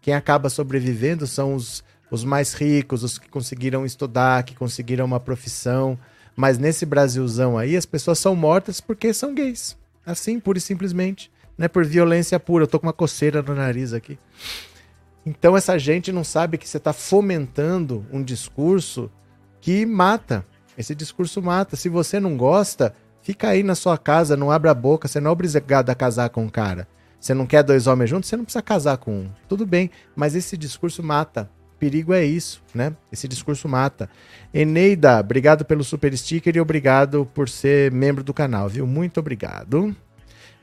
Quem acaba sobrevivendo são os, os mais ricos, os que conseguiram estudar, que conseguiram uma profissão. Mas nesse Brasilzão aí, as pessoas são mortas porque são gays. Assim, pura e simplesmente. Não é por violência pura. Eu tô com uma coceira no nariz aqui. Então essa gente não sabe que você está fomentando um discurso que mata. Esse discurso mata. Se você não gosta, Fica aí na sua casa, não abra a boca, você não é obrigado a casar com um cara. Você não quer dois homens juntos, você não precisa casar com um. Tudo bem, mas esse discurso mata. Perigo é isso, né? Esse discurso mata. Eneida, obrigado pelo super sticker e obrigado por ser membro do canal, viu? Muito obrigado.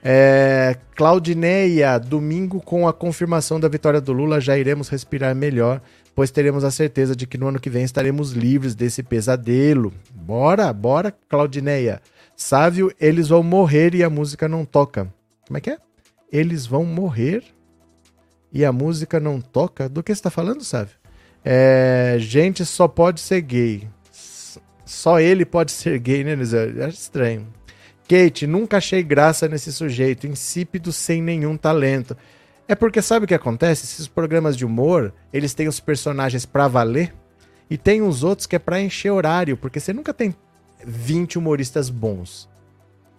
É, Claudineia, domingo com a confirmação da vitória do Lula já iremos respirar melhor, pois teremos a certeza de que no ano que vem estaremos livres desse pesadelo. Bora, bora, Claudineia. Sávio, eles vão morrer e a música não toca. Como é que é? Eles vão morrer e a música não toca? Do que você está falando, Sávio? É, gente só pode ser gay. Só ele pode ser gay, né, Nizar? Acho estranho. Kate, nunca achei graça nesse sujeito, insípido sem nenhum talento. É porque sabe o que acontece? Esses programas de humor, eles têm os personagens pra valer e tem os outros que é pra encher horário, porque você nunca tem 20 humoristas bons.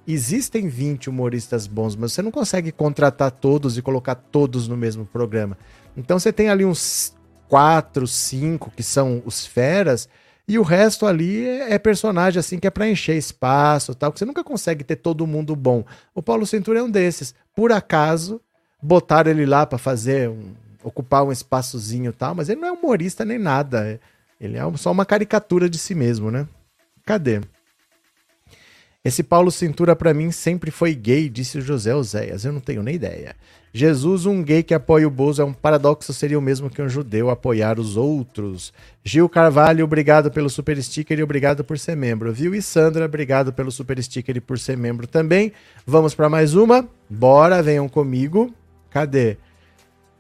Existem 20 humoristas bons, mas você não consegue contratar todos e colocar todos no mesmo programa. Então você tem ali uns 4, 5 que são os feras, e o resto ali é, é personagem assim que é para encher espaço, tal, que você nunca consegue ter todo mundo bom. O Paulo Cintura é um desses. Por acaso botaram ele lá para fazer um, ocupar um espaçozinho, tal, mas ele não é humorista nem nada. Ele é só uma caricatura de si mesmo, né? Cadê? Esse Paulo Cintura para mim sempre foi gay, disse José Oséias. Eu não tenho nem ideia. Jesus, um gay que apoia o Bozo, é um paradoxo, seria o mesmo que um judeu apoiar os outros. Gil Carvalho, obrigado pelo super sticker e obrigado por ser membro, viu? E Sandra, obrigado pelo super sticker e por ser membro também. Vamos para mais uma? Bora, venham comigo. Cadê?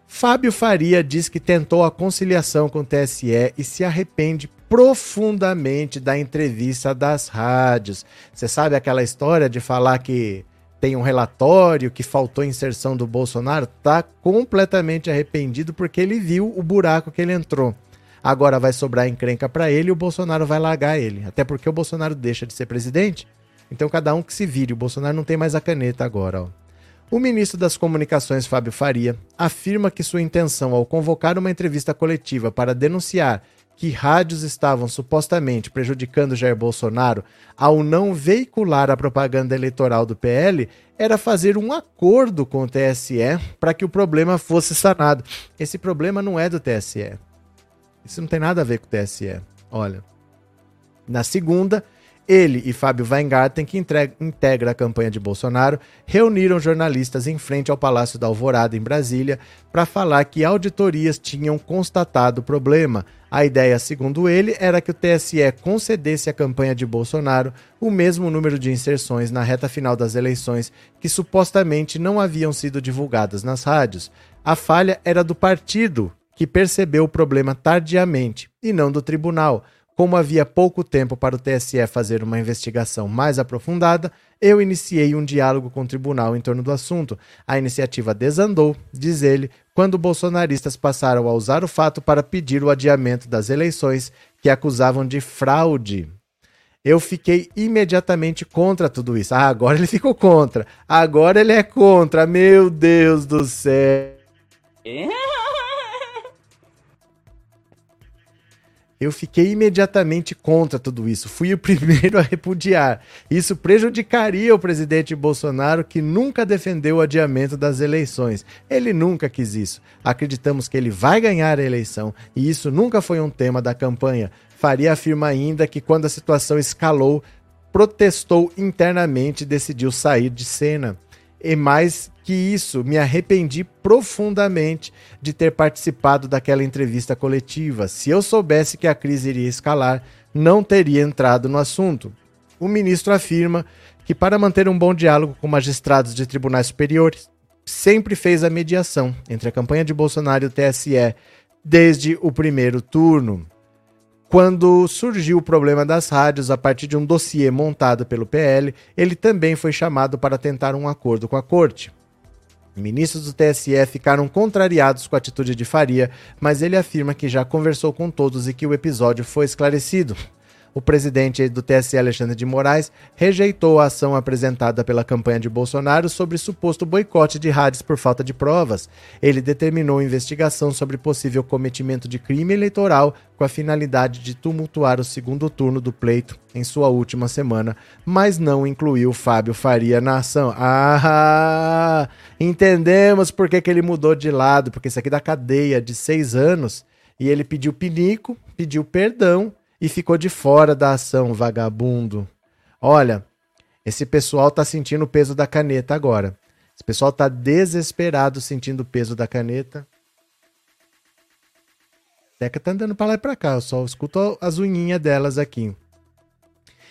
Fábio Faria diz que tentou a conciliação com o TSE e se arrepende profundamente da entrevista das rádios. Você sabe aquela história de falar que tem um relatório que faltou inserção do Bolsonaro? Tá completamente arrependido porque ele viu o buraco que ele entrou. Agora vai sobrar encrenca para ele e o Bolsonaro vai largar ele. Até porque o Bolsonaro deixa de ser presidente. Então cada um que se vire. O Bolsonaro não tem mais a caneta agora, ó. O ministro das Comunicações, Fábio Faria, afirma que sua intenção ao convocar uma entrevista coletiva para denunciar que rádios estavam supostamente prejudicando Jair Bolsonaro ao não veicular a propaganda eleitoral do PL era fazer um acordo com o TSE para que o problema fosse sanado. Esse problema não é do TSE. Isso não tem nada a ver com o TSE. Olha. Na segunda, ele e Fábio Weingarten, que integra a campanha de Bolsonaro, reuniram jornalistas em frente ao Palácio da Alvorada, em Brasília, para falar que auditorias tinham constatado o problema. A ideia, segundo ele, era que o TSE concedesse à campanha de Bolsonaro o mesmo número de inserções na reta final das eleições que supostamente não haviam sido divulgadas nas rádios. A falha era do partido, que percebeu o problema tardiamente, e não do tribunal como havia pouco tempo para o TSE fazer uma investigação mais aprofundada, eu iniciei um diálogo com o tribunal em torno do assunto. A iniciativa desandou, diz ele, quando bolsonaristas passaram a usar o fato para pedir o adiamento das eleições que acusavam de fraude. Eu fiquei imediatamente contra tudo isso. Ah, agora ele ficou contra. Agora ele é contra. Meu Deus do céu. Eu fiquei imediatamente contra tudo isso. Fui o primeiro a repudiar. Isso prejudicaria o presidente Bolsonaro, que nunca defendeu o adiamento das eleições. Ele nunca quis isso. Acreditamos que ele vai ganhar a eleição e isso nunca foi um tema da campanha. Faria afirma ainda que quando a situação escalou, protestou internamente e decidiu sair de cena. E mais que isso, me arrependi profundamente de ter participado daquela entrevista coletiva. Se eu soubesse que a crise iria escalar, não teria entrado no assunto. O ministro afirma que, para manter um bom diálogo com magistrados de tribunais superiores, sempre fez a mediação entre a campanha de Bolsonaro e o TSE desde o primeiro turno quando surgiu o problema das rádios a partir de um dossiê montado pelo PL, ele também foi chamado para tentar um acordo com a corte. Ministros do TSE ficaram contrariados com a atitude de Faria, mas ele afirma que já conversou com todos e que o episódio foi esclarecido. O presidente do TSE, Alexandre de Moraes, rejeitou a ação apresentada pela campanha de Bolsonaro sobre suposto boicote de rádios por falta de provas. Ele determinou investigação sobre possível cometimento de crime eleitoral com a finalidade de tumultuar o segundo turno do pleito em sua última semana, mas não incluiu Fábio Faria na ação. Ah, entendemos por que, que ele mudou de lado, porque isso aqui da cadeia de seis anos e ele pediu pinico, pediu perdão e ficou de fora da ação, vagabundo. Olha, esse pessoal tá sentindo o peso da caneta agora. Esse pessoal tá desesperado sentindo o peso da caneta. Teca tá andando para lá e pra cá, eu só escuto as unhinhas delas aqui.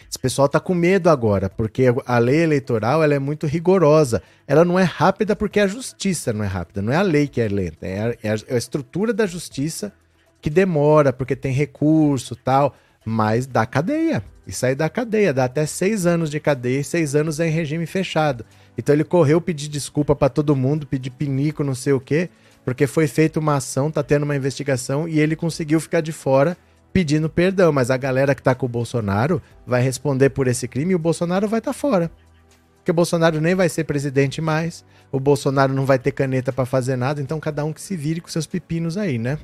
Esse pessoal tá com medo agora, porque a lei eleitoral ela é muito rigorosa. Ela não é rápida porque a justiça não é rápida, não é a lei que é lenta, é a, é a é estrutura da justiça que demora porque tem recurso tal, mas dá cadeia. Isso aí dá cadeia, dá até seis anos de cadeia e seis anos é em regime fechado. Então ele correu pedir desculpa para todo mundo, pedir pinico, não sei o quê, porque foi feita uma ação, tá tendo uma investigação e ele conseguiu ficar de fora pedindo perdão. Mas a galera que tá com o Bolsonaro vai responder por esse crime e o Bolsonaro vai estar tá fora. Porque o Bolsonaro nem vai ser presidente mais, o Bolsonaro não vai ter caneta para fazer nada, então cada um que se vire com seus pepinos aí, né?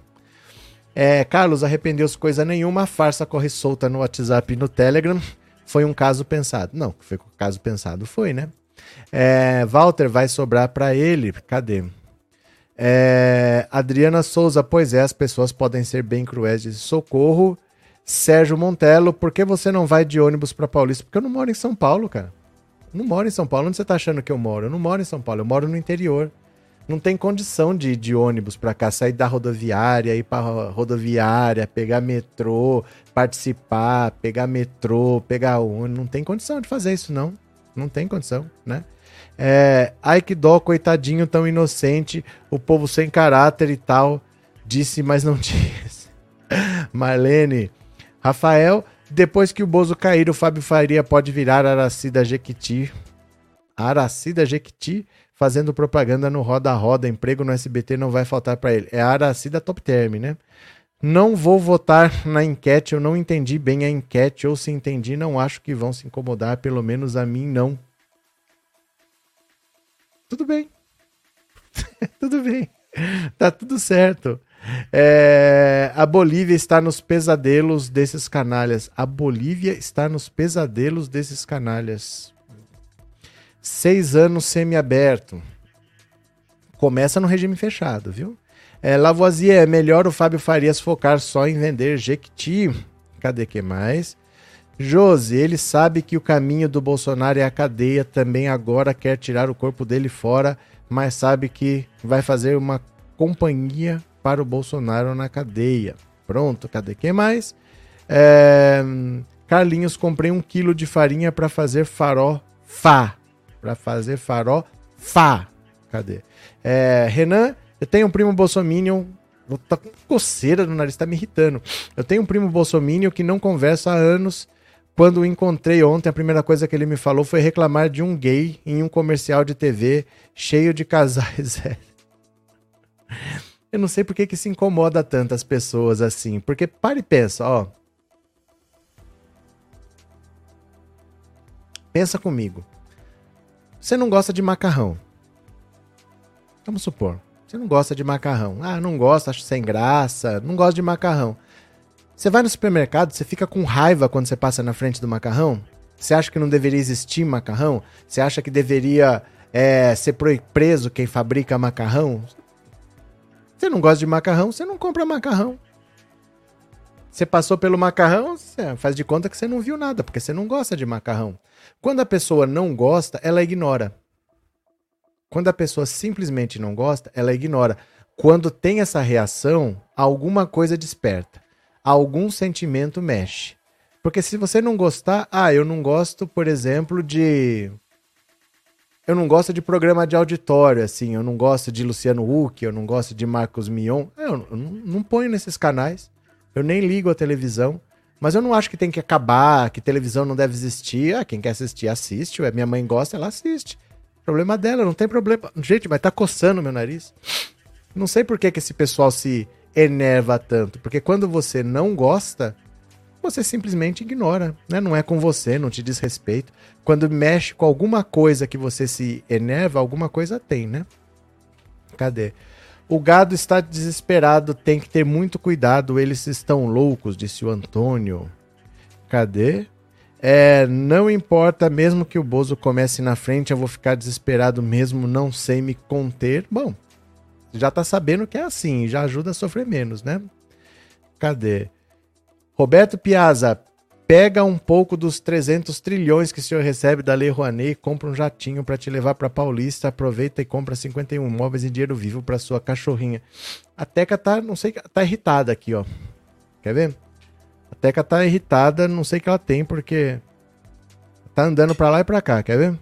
É, Carlos, arrependeu-se coisa nenhuma, a farsa corre solta no WhatsApp e no Telegram. Foi um caso pensado. Não, foi um caso pensado, foi, né? É, Walter vai sobrar para ele. Cadê? É, Adriana Souza, pois é, as pessoas podem ser bem cruéis de socorro. Sérgio Montelo, por que você não vai de ônibus para Paulista? Porque eu não moro em São Paulo, cara. não moro em São Paulo. Onde você tá achando que eu moro? Eu não moro em São Paulo, eu moro no interior não tem condição de de ônibus para cá, sair da rodoviária, ir para rodoviária, pegar metrô, participar, pegar metrô, pegar ônibus. Não tem condição de fazer isso, não. Não tem condição, né? É, ai que dó, coitadinho, tão inocente, o povo sem caráter e tal. Disse, mas não disse. Marlene. Rafael, depois que o Bozo cair, o Fábio Faria pode virar Aracida Jequiti. Aracida Jequiti? Fazendo propaganda no Roda Roda, emprego no SBT não vai faltar para ele. É a Aracida Top Term, né? Não vou votar na enquete, eu não entendi bem a enquete, ou se entendi, não acho que vão se incomodar, pelo menos a mim não. Tudo bem. tudo bem. Tá tudo certo. É, a Bolívia está nos pesadelos desses canalhas. A Bolívia está nos pesadelos desses canalhas. Seis anos semiaberto. Começa no regime fechado, viu? É, Lavoisier, é melhor o Fábio Farias focar só em vender Jequiti. Cadê que mais? Josi, ele sabe que o caminho do Bolsonaro é a cadeia, também agora quer tirar o corpo dele fora, mas sabe que vai fazer uma companhia para o Bolsonaro na cadeia. Pronto, cadê que mais? É... Carlinhos, comprei um quilo de farinha para fazer farofa para fazer farofa. Cadê? É, Renan, eu tenho um primo bolsominion. Tá com coceira no nariz, tá me irritando. Eu tenho um primo bolsominion que não conversa há anos. Quando o encontrei ontem, a primeira coisa que ele me falou foi reclamar de um gay em um comercial de TV cheio de casais. Eu não sei por que, que se incomoda tantas pessoas assim. Porque para e pensa, ó. Pensa comigo. Você não gosta de macarrão. Vamos supor. Você não gosta de macarrão. Ah, não gosta, acho sem graça, não gosta de macarrão. Você vai no supermercado, você fica com raiva quando você passa na frente do macarrão? Você acha que não deveria existir macarrão? Você acha que deveria é, ser preso quem fabrica macarrão? Você não gosta de macarrão, você não compra macarrão. Você passou pelo macarrão, você faz de conta que você não viu nada, porque você não gosta de macarrão. Quando a pessoa não gosta, ela ignora. Quando a pessoa simplesmente não gosta, ela ignora. Quando tem essa reação, alguma coisa desperta. Algum sentimento mexe. Porque se você não gostar, ah, eu não gosto, por exemplo, de. Eu não gosto de programa de auditório, assim. Eu não gosto de Luciano Huck, eu não gosto de Marcos Mion. Eu não, não ponho nesses canais. Eu nem ligo a televisão. Mas eu não acho que tem que acabar, que televisão não deve existir. Ah, quem quer assistir, assiste. Ué, minha mãe gosta, ela assiste. Problema dela, não tem problema. Gente, mas tá coçando meu nariz. Não sei por que, que esse pessoal se enerva tanto. Porque quando você não gosta, você simplesmente ignora. Né? Não é com você, não te diz respeito. Quando mexe com alguma coisa que você se enerva, alguma coisa tem, né? Cadê? O gado está desesperado, tem que ter muito cuidado, eles estão loucos, disse o Antônio. Cadê? É, não importa, mesmo que o Bozo comece na frente, eu vou ficar desesperado mesmo, não sei me conter. Bom, já tá sabendo que é assim, já ajuda a sofrer menos, né? Cadê? Roberto Piazza, pega um pouco dos 300 trilhões que o senhor recebe da Lei Rouanet compra um jatinho para te levar para Paulista, aproveita e compra 51 móveis em dinheiro vivo para sua cachorrinha. A Teca tá, não sei, tá irritada aqui, ó. Quer ver? A Teca tá irritada, não sei o que ela tem porque tá andando para lá e para cá, quer ver?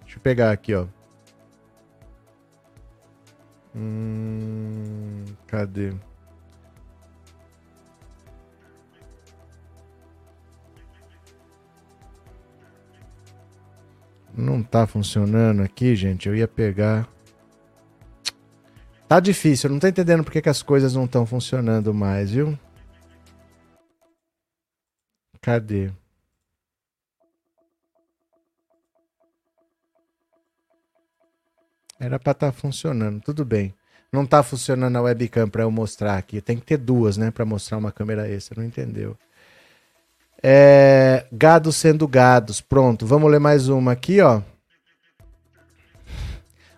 Deixa eu pegar aqui, ó. Hum, cadê? Não tá funcionando aqui, gente. Eu ia pegar. Tá difícil, eu não tô entendendo porque que as coisas não estão funcionando mais, viu? Cadê? Era para estar tá funcionando, tudo bem. Não tá funcionando a webcam para eu mostrar aqui. Tem que ter duas, né, para mostrar uma câmera extra, não entendeu? É, gado sendo gados. Pronto, vamos ler mais uma aqui, ó.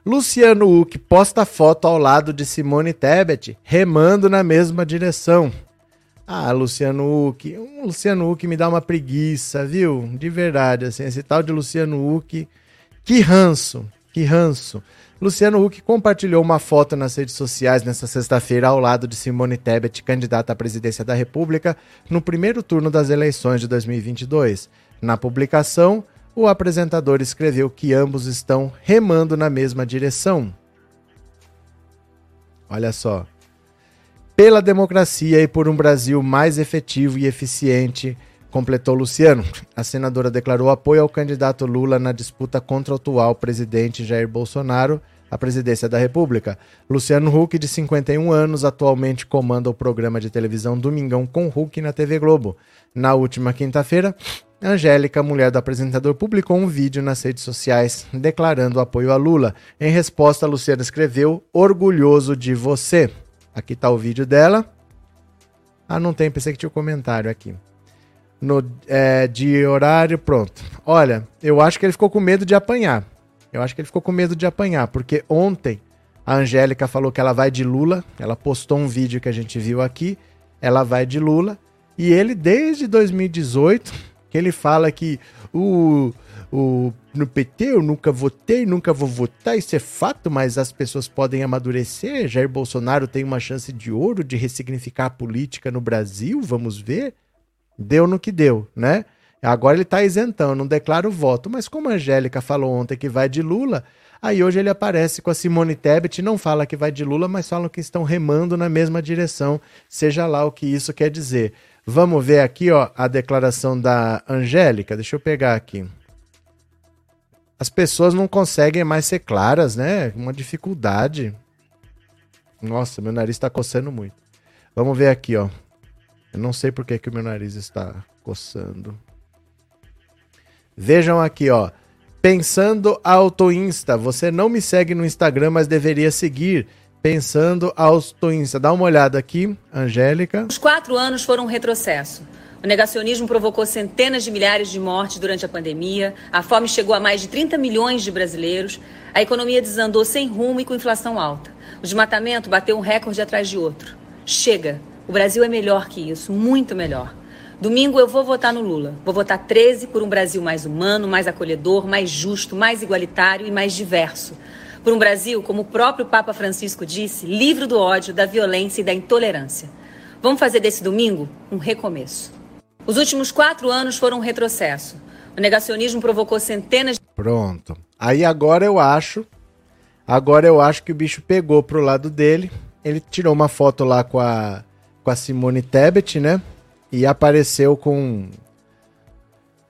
Luciano Huck posta foto ao lado de Simone Tebet remando na mesma direção. Ah, Luciano Huck, um Luciano Huck me dá uma preguiça, viu? De verdade, assim, esse tal de Luciano Huck, que ranço, que ranço. Luciano Huck compartilhou uma foto nas redes sociais nesta sexta-feira ao lado de Simone Tebet, candidata à presidência da República, no primeiro turno das eleições de 2022. Na publicação, o apresentador escreveu que ambos estão remando na mesma direção. Olha só. Pela democracia e por um Brasil mais efetivo e eficiente, completou Luciano. A senadora declarou apoio ao candidato Lula na disputa contra o atual presidente Jair Bolsonaro à presidência da República. Luciano Huck, de 51 anos, atualmente comanda o programa de televisão Domingão com Huck na TV Globo. Na última quinta-feira, Angélica, mulher do apresentador, publicou um vídeo nas redes sociais declarando apoio a Lula. Em resposta, Luciano escreveu: Orgulhoso de você. Aqui está o vídeo dela. Ah, não tem, pensei que tinha um comentário aqui no, é, de horário, pronto. Olha, eu acho que ele ficou com medo de apanhar. Eu acho que ele ficou com medo de apanhar, porque ontem a Angélica falou que ela vai de Lula. Ela postou um vídeo que a gente viu aqui. Ela vai de Lula. E ele, desde 2018, que ele fala que o, o, no PT eu nunca votei, nunca vou votar, isso é fato, mas as pessoas podem amadurecer. Jair Bolsonaro tem uma chance de ouro de ressignificar a política no Brasil, vamos ver deu no que deu, né? Agora ele está isentão, não declara o voto. Mas como a Angélica falou ontem que vai de Lula, aí hoje ele aparece com a Simone Tebet, não fala que vai de Lula, mas falam que estão remando na mesma direção, seja lá o que isso quer dizer. Vamos ver aqui, ó, a declaração da Angélica. Deixa eu pegar aqui. As pessoas não conseguem mais ser claras, né? Uma dificuldade. Nossa, meu nariz está coçando muito. Vamos ver aqui, ó. Eu não sei por que, o meu nariz está coçando. Vejam aqui, ó. Pensando Auto Insta, você não me segue no Instagram, mas deveria seguir. pensando twins. Dá uma olhada aqui, Angélica. Os quatro anos foram um retrocesso. O negacionismo provocou centenas de milhares de mortes durante a pandemia, a fome chegou a mais de 30 milhões de brasileiros, a economia desandou sem rumo e com inflação alta. O desmatamento bateu um recorde atrás de outro. Chega! O Brasil é melhor que isso, muito melhor. Domingo eu vou votar no Lula. Vou votar 13 por um Brasil mais humano, mais acolhedor, mais justo, mais igualitário e mais diverso. Por um Brasil, como o próprio Papa Francisco disse, livre do ódio, da violência e da intolerância. Vamos fazer desse domingo um recomeço. Os últimos quatro anos foram um retrocesso. O negacionismo provocou centenas de. Pronto. Aí agora eu acho. Agora eu acho que o bicho pegou pro lado dele. Ele tirou uma foto lá com a, com a Simone Tebet, né? E apareceu com.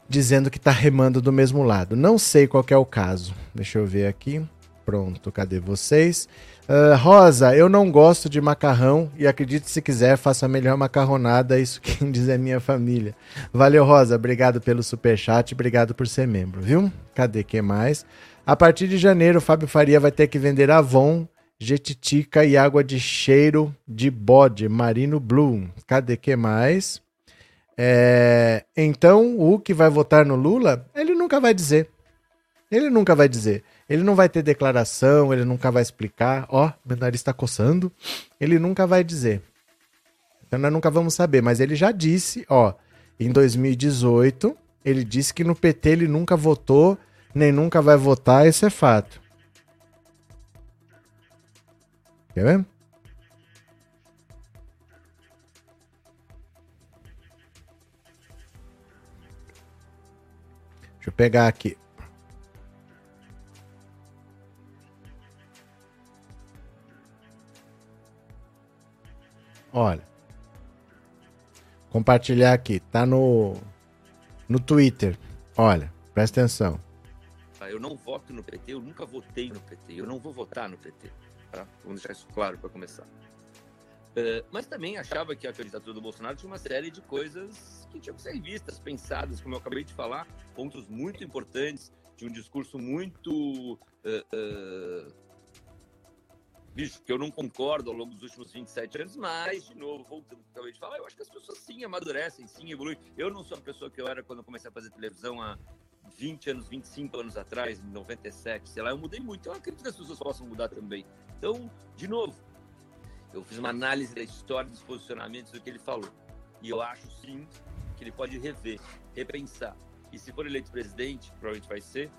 Dizendo que tá remando do mesmo lado. Não sei qual é o caso. Deixa eu ver aqui. Pronto, cadê vocês? Uh, Rosa, eu não gosto de macarrão e acredite se quiser, faça a melhor macarronada, isso quem diz é minha família. Valeu, Rosa, obrigado pelo super chat, obrigado por ser membro, viu? Cadê que mais? A partir de janeiro, o Fábio Faria vai ter que vender Avon, Jetitica e água de cheiro de bode, Marino Blue. Cadê que mais? É... Então, o que vai votar no Lula, ele nunca vai dizer. Ele nunca vai dizer. Ele não vai ter declaração, ele nunca vai explicar. Ó, oh, meu nariz está coçando. Ele nunca vai dizer. Então nós nunca vamos saber. Mas ele já disse, ó, em 2018, ele disse que no PT ele nunca votou, nem nunca vai votar, isso é fato. Quer ver? Deixa eu pegar aqui. Olha. Compartilhar aqui. Tá no, no Twitter. Olha, presta atenção. Eu não voto no PT, eu nunca votei no PT, eu não vou votar no PT. Tá? Vamos deixar isso claro para começar. Uh, mas também achava que a candidatura do Bolsonaro tinha uma série de coisas que tinham que ser vistas, pensadas, como eu acabei de falar, pontos muito importantes, de um discurso muito uh, uh, bicho, que eu não concordo ao longo dos últimos 27 anos, mas, de novo, voltando ao que eu acabei de falar, eu acho que as pessoas sim amadurecem, sim evoluem. Eu não sou a pessoa que eu era quando eu comecei a fazer televisão há 20 anos, 25 anos atrás, em 97, sei lá, eu mudei muito. Eu acredito que as pessoas possam mudar também. Então, de novo, eu fiz uma análise da história dos posicionamentos do que ele falou. E eu acho sim que ele pode rever, repensar. E se for eleito presidente, provavelmente vai ser,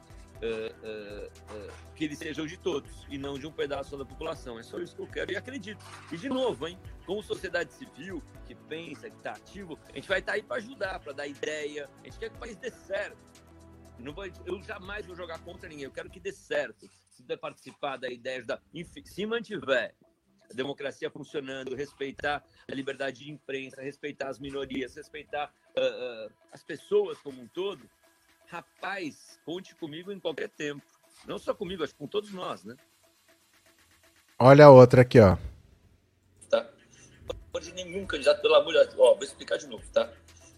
uh, uh, que ele seja o de todos e não de um pedaço da população. É só isso que eu quero e acredito. E de novo, hein, como sociedade civil que pensa, que está ativo, a gente vai estar tá aí para ajudar, para dar ideia. A gente quer que o país dê certo. Não vou, eu jamais vou jogar contra ninguém. Eu quero que dê certo. Se puder participar da ideia, da, se mantiver a democracia funcionando, respeitar a liberdade de imprensa, respeitar as minorias, respeitar uh, uh, as pessoas como um todo, rapaz, conte comigo em qualquer tempo. Não só comigo, acho que com todos nós, né? Olha a outra aqui, ó. Tá. Não pode nenhum candidato, pelo amor de Deus. Ó, vou explicar de novo, tá?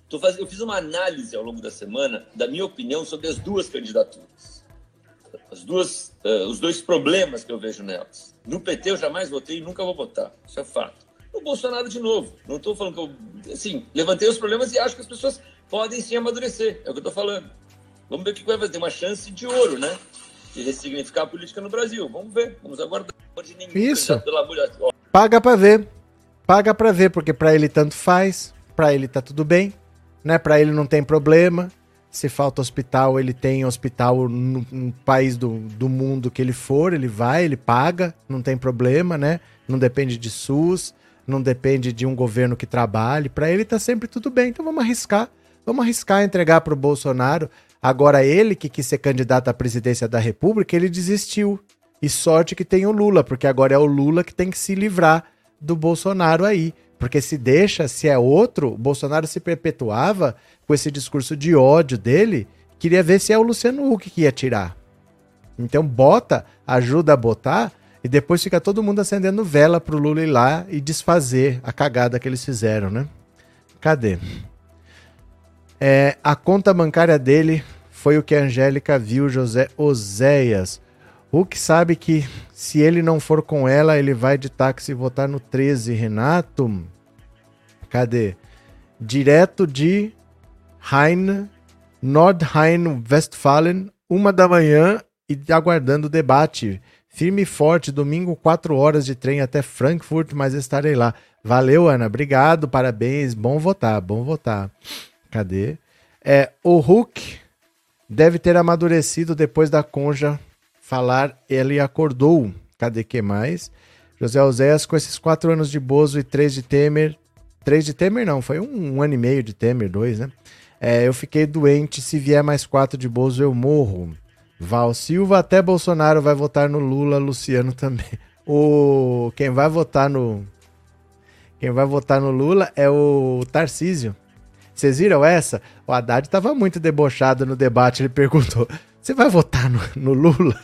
Tô faz... Eu fiz uma análise ao longo da semana da minha opinião sobre as duas candidaturas. As duas, uh, os dois problemas que eu vejo nelas. No PT eu jamais votei e nunca vou votar. Isso é fato. No Bolsonaro, de novo. Não estou falando que eu. Assim, levantei os problemas e acho que as pessoas podem sim amadurecer. É o que eu estou falando. Vamos ver o que vai fazer. Uma chance de ouro, né? De ressignificar a política no Brasil. Vamos ver, vamos aguardar. Isso. Paga para ver. Paga para ver, porque para ele tanto faz, para ele tá tudo bem, né? Para ele não tem problema. Se falta hospital, ele tem hospital no, no, país do, do mundo que ele for, ele vai, ele paga, não tem problema, né? Não depende de SUS, não depende de um governo que trabalhe. Para ele tá sempre tudo bem. Então vamos arriscar. Vamos arriscar entregar para o Bolsonaro Agora, ele que quis ser candidato à presidência da República, ele desistiu. E sorte que tem o Lula, porque agora é o Lula que tem que se livrar do Bolsonaro aí. Porque se deixa, se é outro, Bolsonaro se perpetuava com esse discurso de ódio dele. Queria ver se é o Luciano Huck que ia tirar. Então bota, ajuda a botar, e depois fica todo mundo acendendo vela pro Lula ir lá e desfazer a cagada que eles fizeram, né? Cadê? É, a conta bancária dele foi o que a Angélica viu, José Oséias. Hulk sabe que se ele não for com ela, ele vai de táxi votar no 13. Renato, cadê? Direto de Rhein, Nordrhein-Westfalen, uma da manhã e aguardando o debate. Firme e forte, domingo, quatro horas de trem até Frankfurt, mas estarei lá. Valeu, Ana. Obrigado, parabéns. Bom votar, bom votar. Cadê? É, o Hulk deve ter amadurecido depois da conja falar ele acordou. Cadê que mais? José Oséias, com esses quatro anos de Bozo e três de Temer. Três de Temer não, foi um, um ano e meio de Temer, dois, né? É, eu fiquei doente, se vier mais quatro de Bozo eu morro. Val Silva até Bolsonaro vai votar no Lula, Luciano também. O quem vai votar no quem vai votar no Lula é o Tarcísio. Vocês viram essa? O Haddad estava muito debochado no debate. Ele perguntou: Você vai votar no, no, Lula?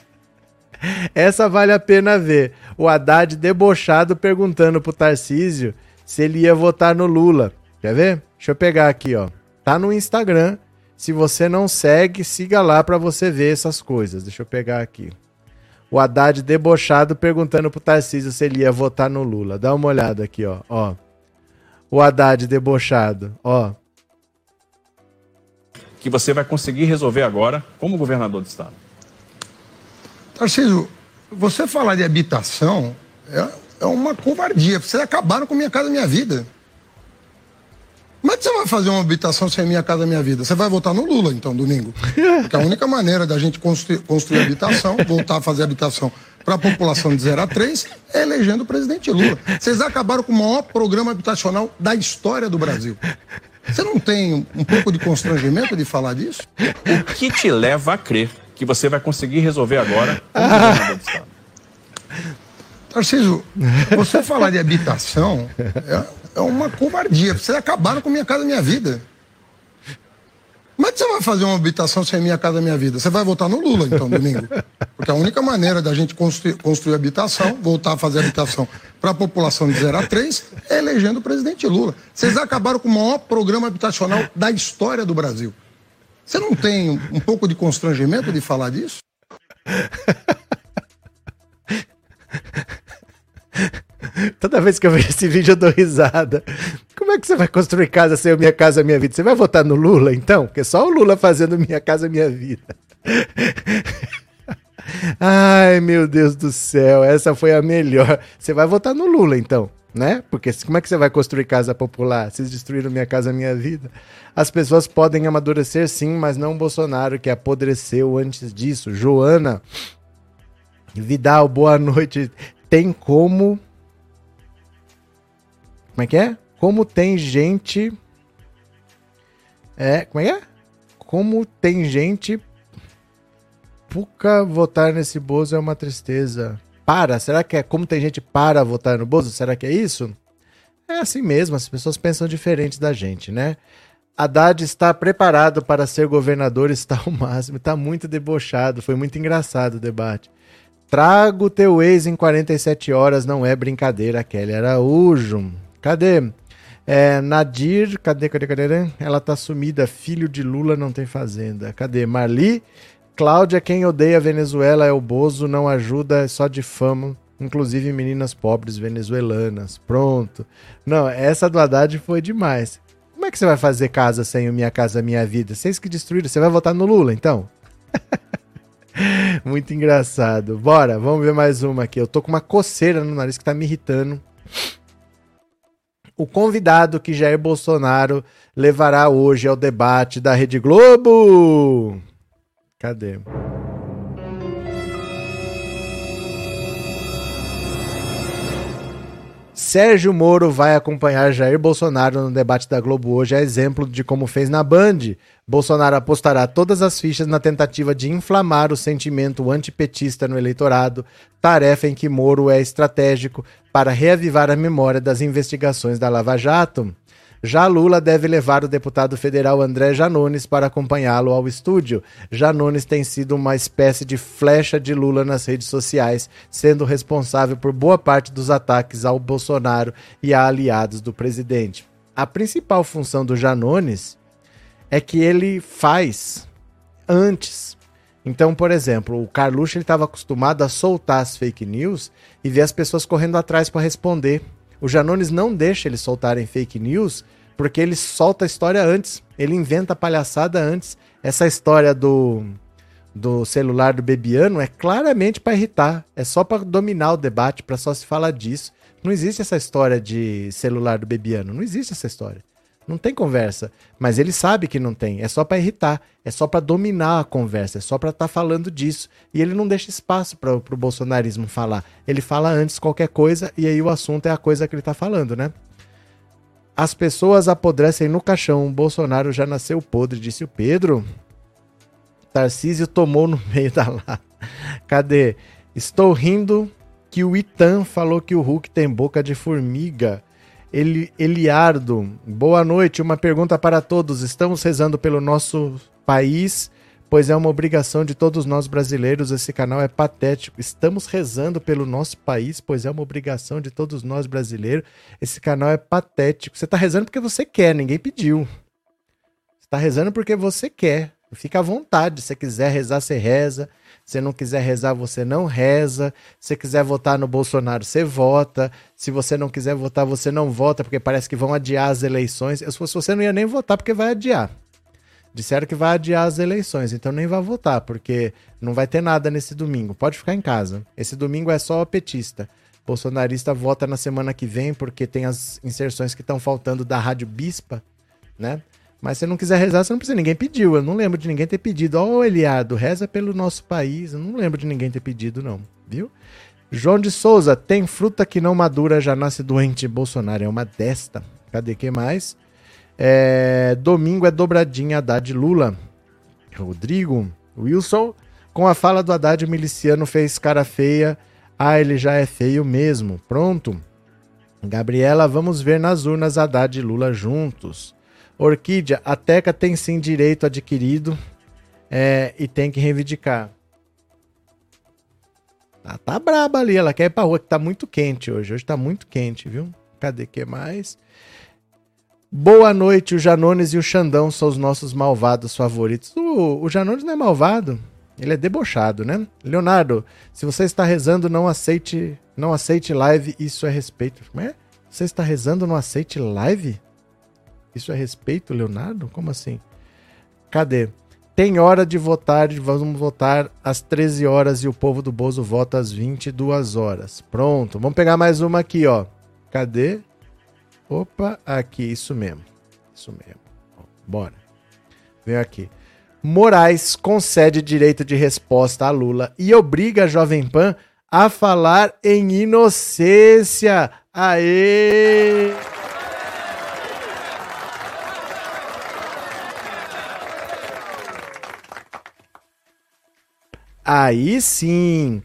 Essa vale a pena ver. O Haddad debochado perguntando pro Tarcísio se ele ia votar no Lula. Quer ver? Deixa eu pegar aqui, ó. Tá no Instagram. Se você não segue, siga lá para você ver essas coisas. Deixa eu pegar aqui. O Haddad debochado perguntando pro Tarcísio se ele ia votar no Lula. Dá uma olhada aqui, ó. ó. O Haddad debochado, ó. Que você vai conseguir resolver agora como governador do estado. Tarcísio, você falar de habitação é, é uma covardia. Vocês acabaram com minha casa, minha vida. Como é que você vai fazer uma habitação sem Minha Casa Minha Vida? Você vai votar no Lula, então, domingo. Porque a única maneira da gente construir, construir habitação, voltar a fazer habitação para a população de 0 a 3, é elegendo o presidente Lula. Vocês acabaram com o maior programa habitacional da história do Brasil. Você não tem um pouco de constrangimento de falar disso? O que te leva a crer que você vai conseguir resolver agora Estado? Tarcísio, você falar de habitação é, é uma covardia. Vocês acabaram com minha casa, minha vida. Que você vai fazer uma habitação sem minha casa, minha vida? Você vai votar no Lula, então, domingo. Porque a única maneira da gente construir, construir habitação, voltar a fazer habitação para a população de 0 a 3, é elegendo o presidente Lula. Vocês acabaram com o maior programa habitacional da história do Brasil. Você não tem um pouco de constrangimento de falar disso? Toda vez que eu vejo esse vídeo eu dou risada. Como é que você vai construir casa sem o Minha Casa Minha Vida? Você vai votar no Lula, então? Porque só o Lula fazendo Minha Casa Minha Vida. Ai, meu Deus do céu, essa foi a melhor. Você vai votar no Lula, então, né? Porque como é que você vai construir casa popular? Vocês destruíram Minha Casa Minha Vida. As pessoas podem amadurecer sim, mas não Bolsonaro, que apodreceu antes disso. Joana Vidal, boa noite. Tem como como é que é? Como tem gente. É, como é que é? Como tem gente. Puca votar nesse Bozo é uma tristeza. Para? Será que é como tem gente para votar no Bozo? Será que é isso? É assim mesmo, as pessoas pensam diferente da gente, né? Haddad está preparado para ser governador, está ao máximo, está muito debochado, foi muito engraçado o debate. Trago teu ex em 47 horas, não é brincadeira, Kelly Araújo. Cadê? É, Nadir, cadê, cadê, cadê? Ela tá sumida, filho de Lula não tem fazenda. Cadê? Marli, Cláudia, quem odeia Venezuela é o Bozo, não ajuda, é só de fama. Inclusive meninas pobres venezuelanas. Pronto. Não, essa do Haddad foi demais. Como é que você vai fazer casa sem o Minha Casa Minha Vida? Vocês que destruíram, você vai votar no Lula, então? Muito engraçado. Bora, vamos ver mais uma aqui. Eu tô com uma coceira no nariz que tá me irritando o convidado que Jair Bolsonaro levará hoje ao debate da Rede Globo. Cadê? Sérgio Moro vai acompanhar Jair Bolsonaro no debate da Globo hoje, é exemplo de como fez na Band. Bolsonaro apostará todas as fichas na tentativa de inflamar o sentimento antipetista no eleitorado, tarefa em que Moro é estratégico para reavivar a memória das investigações da Lava Jato. Já Lula deve levar o deputado federal André Janones para acompanhá-lo ao estúdio. Janones tem sido uma espécie de flecha de Lula nas redes sociais, sendo responsável por boa parte dos ataques ao Bolsonaro e a aliados do presidente. A principal função do Janones é que ele faz antes Então, por exemplo, o Carluxo ele estava acostumado a soltar as fake news e ver as pessoas correndo atrás para responder. O Janones não deixa eles soltarem fake news porque ele solta a história antes, ele inventa a palhaçada antes. Essa história do, do celular do Bebiano é claramente para irritar, é só para dominar o debate, para só se falar disso. Não existe essa história de celular do Bebiano, não existe essa história. Não tem conversa. Mas ele sabe que não tem. É só para irritar. É só para dominar a conversa. É só para estar tá falando disso. E ele não deixa espaço para o bolsonarismo falar. Ele fala antes qualquer coisa e aí o assunto é a coisa que ele está falando, né? As pessoas apodrecem no caixão. O Bolsonaro já nasceu podre, disse o Pedro. Tarcísio tomou no meio da lata. Cadê? Estou rindo que o Itan falou que o Hulk tem boca de formiga. Eli, Eliardo, boa noite. Uma pergunta para todos. Estamos rezando pelo nosso país, pois é uma obrigação de todos nós brasileiros. Esse canal é patético. Estamos rezando pelo nosso país, pois é uma obrigação de todos nós brasileiros. Esse canal é patético. Você está rezando porque você quer, ninguém pediu. Você está rezando porque você quer. Fica à vontade. Se quiser rezar, você reza. Se não quiser rezar, você não reza. Se quiser votar no Bolsonaro, você vota. Se você não quiser votar, você não vota, porque parece que vão adiar as eleições. Eu, se fosse você, não ia nem votar, porque vai adiar. Disseram que vai adiar as eleições, então nem vai votar, porque não vai ter nada nesse domingo. Pode ficar em casa. Esse domingo é só petista. Bolsonarista vota na semana que vem, porque tem as inserções que estão faltando da Rádio Bispa, né? Mas se não quiser rezar, você não precisa. Ninguém pediu. Eu não lembro de ninguém ter pedido. Ó, oh, Eliado, reza pelo nosso país. Eu não lembro de ninguém ter pedido, não. Viu? João de Souza, tem fruta que não madura, já nasce doente. Bolsonaro é uma desta. Cadê que mais? É, domingo é dobradinha Haddad Lula. Rodrigo, Wilson, com a fala do Haddad, miliciano fez cara feia. Ah, ele já é feio mesmo. Pronto. Gabriela, vamos ver nas urnas Haddad e Lula juntos. Orquídea, a Teca tem sim direito adquirido é, e tem que reivindicar. Ela tá braba ali, ela quer ir pra rua, que tá muito quente hoje. Hoje tá muito quente, viu? Cadê que mais? Boa noite, o Janones e o Xandão são os nossos malvados favoritos. O, o Janones não é malvado, ele é debochado, né? Leonardo, se você está rezando, não aceite, não aceite live, isso é respeito. Como é? Você está rezando, não aceite live? Isso é respeito, Leonardo? Como assim? Cadê? Tem hora de votar, vamos votar às 13 horas e o povo do Bozo vota às 22 horas. Pronto, vamos pegar mais uma aqui, ó. Cadê? Opa, aqui, isso mesmo. Isso mesmo. Bora. Vem aqui. Moraes concede direito de resposta a Lula e obriga a Jovem Pan a falar em inocência. Aê! Aí sim.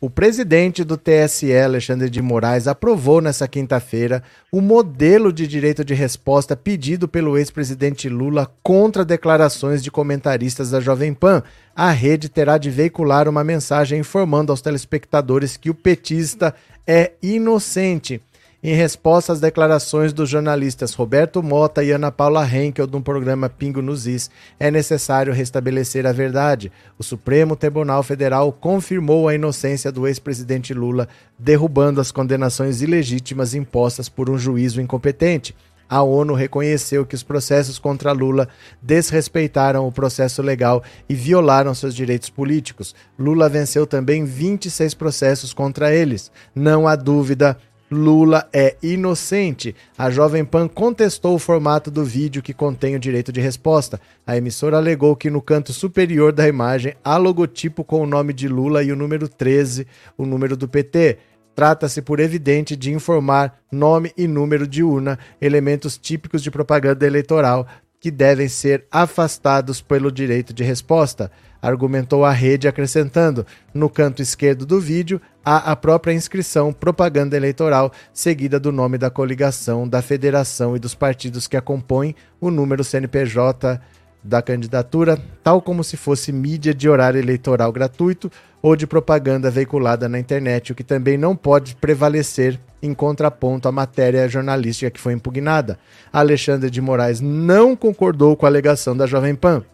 O presidente do TSE, Alexandre de Moraes, aprovou nessa quinta-feira o modelo de direito de resposta pedido pelo ex-presidente Lula contra declarações de comentaristas da Jovem Pan. A rede terá de veicular uma mensagem informando aos telespectadores que o petista é inocente em resposta às declarações dos jornalistas Roberto Mota e Ana Paula Henkel do programa Pingo nos Is, é necessário restabelecer a verdade. O Supremo Tribunal Federal confirmou a inocência do ex-presidente Lula, derrubando as condenações ilegítimas impostas por um juízo incompetente. A ONU reconheceu que os processos contra Lula desrespeitaram o processo legal e violaram seus direitos políticos. Lula venceu também 26 processos contra eles. Não há dúvida Lula é inocente. A Jovem Pan contestou o formato do vídeo que contém o direito de resposta. A emissora alegou que no canto superior da imagem há logotipo com o nome de Lula e o número 13, o número do PT. Trata-se, por evidente, de informar nome e número de urna, elementos típicos de propaganda eleitoral que devem ser afastados pelo direito de resposta argumentou a rede, acrescentando: no canto esquerdo do vídeo há a própria inscrição propaganda eleitoral, seguida do nome da coligação, da federação e dos partidos que a compõem, o número CNPJ da candidatura, tal como se fosse mídia de horário eleitoral gratuito ou de propaganda veiculada na internet, o que também não pode prevalecer em contraponto à matéria jornalística que foi impugnada. Alexandre de Moraes não concordou com a alegação da Jovem Pan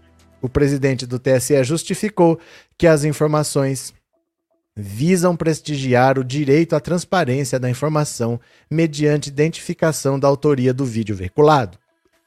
O presidente do TSE justificou que as informações visam prestigiar o direito à transparência da informação mediante identificação da autoria do vídeo veiculado.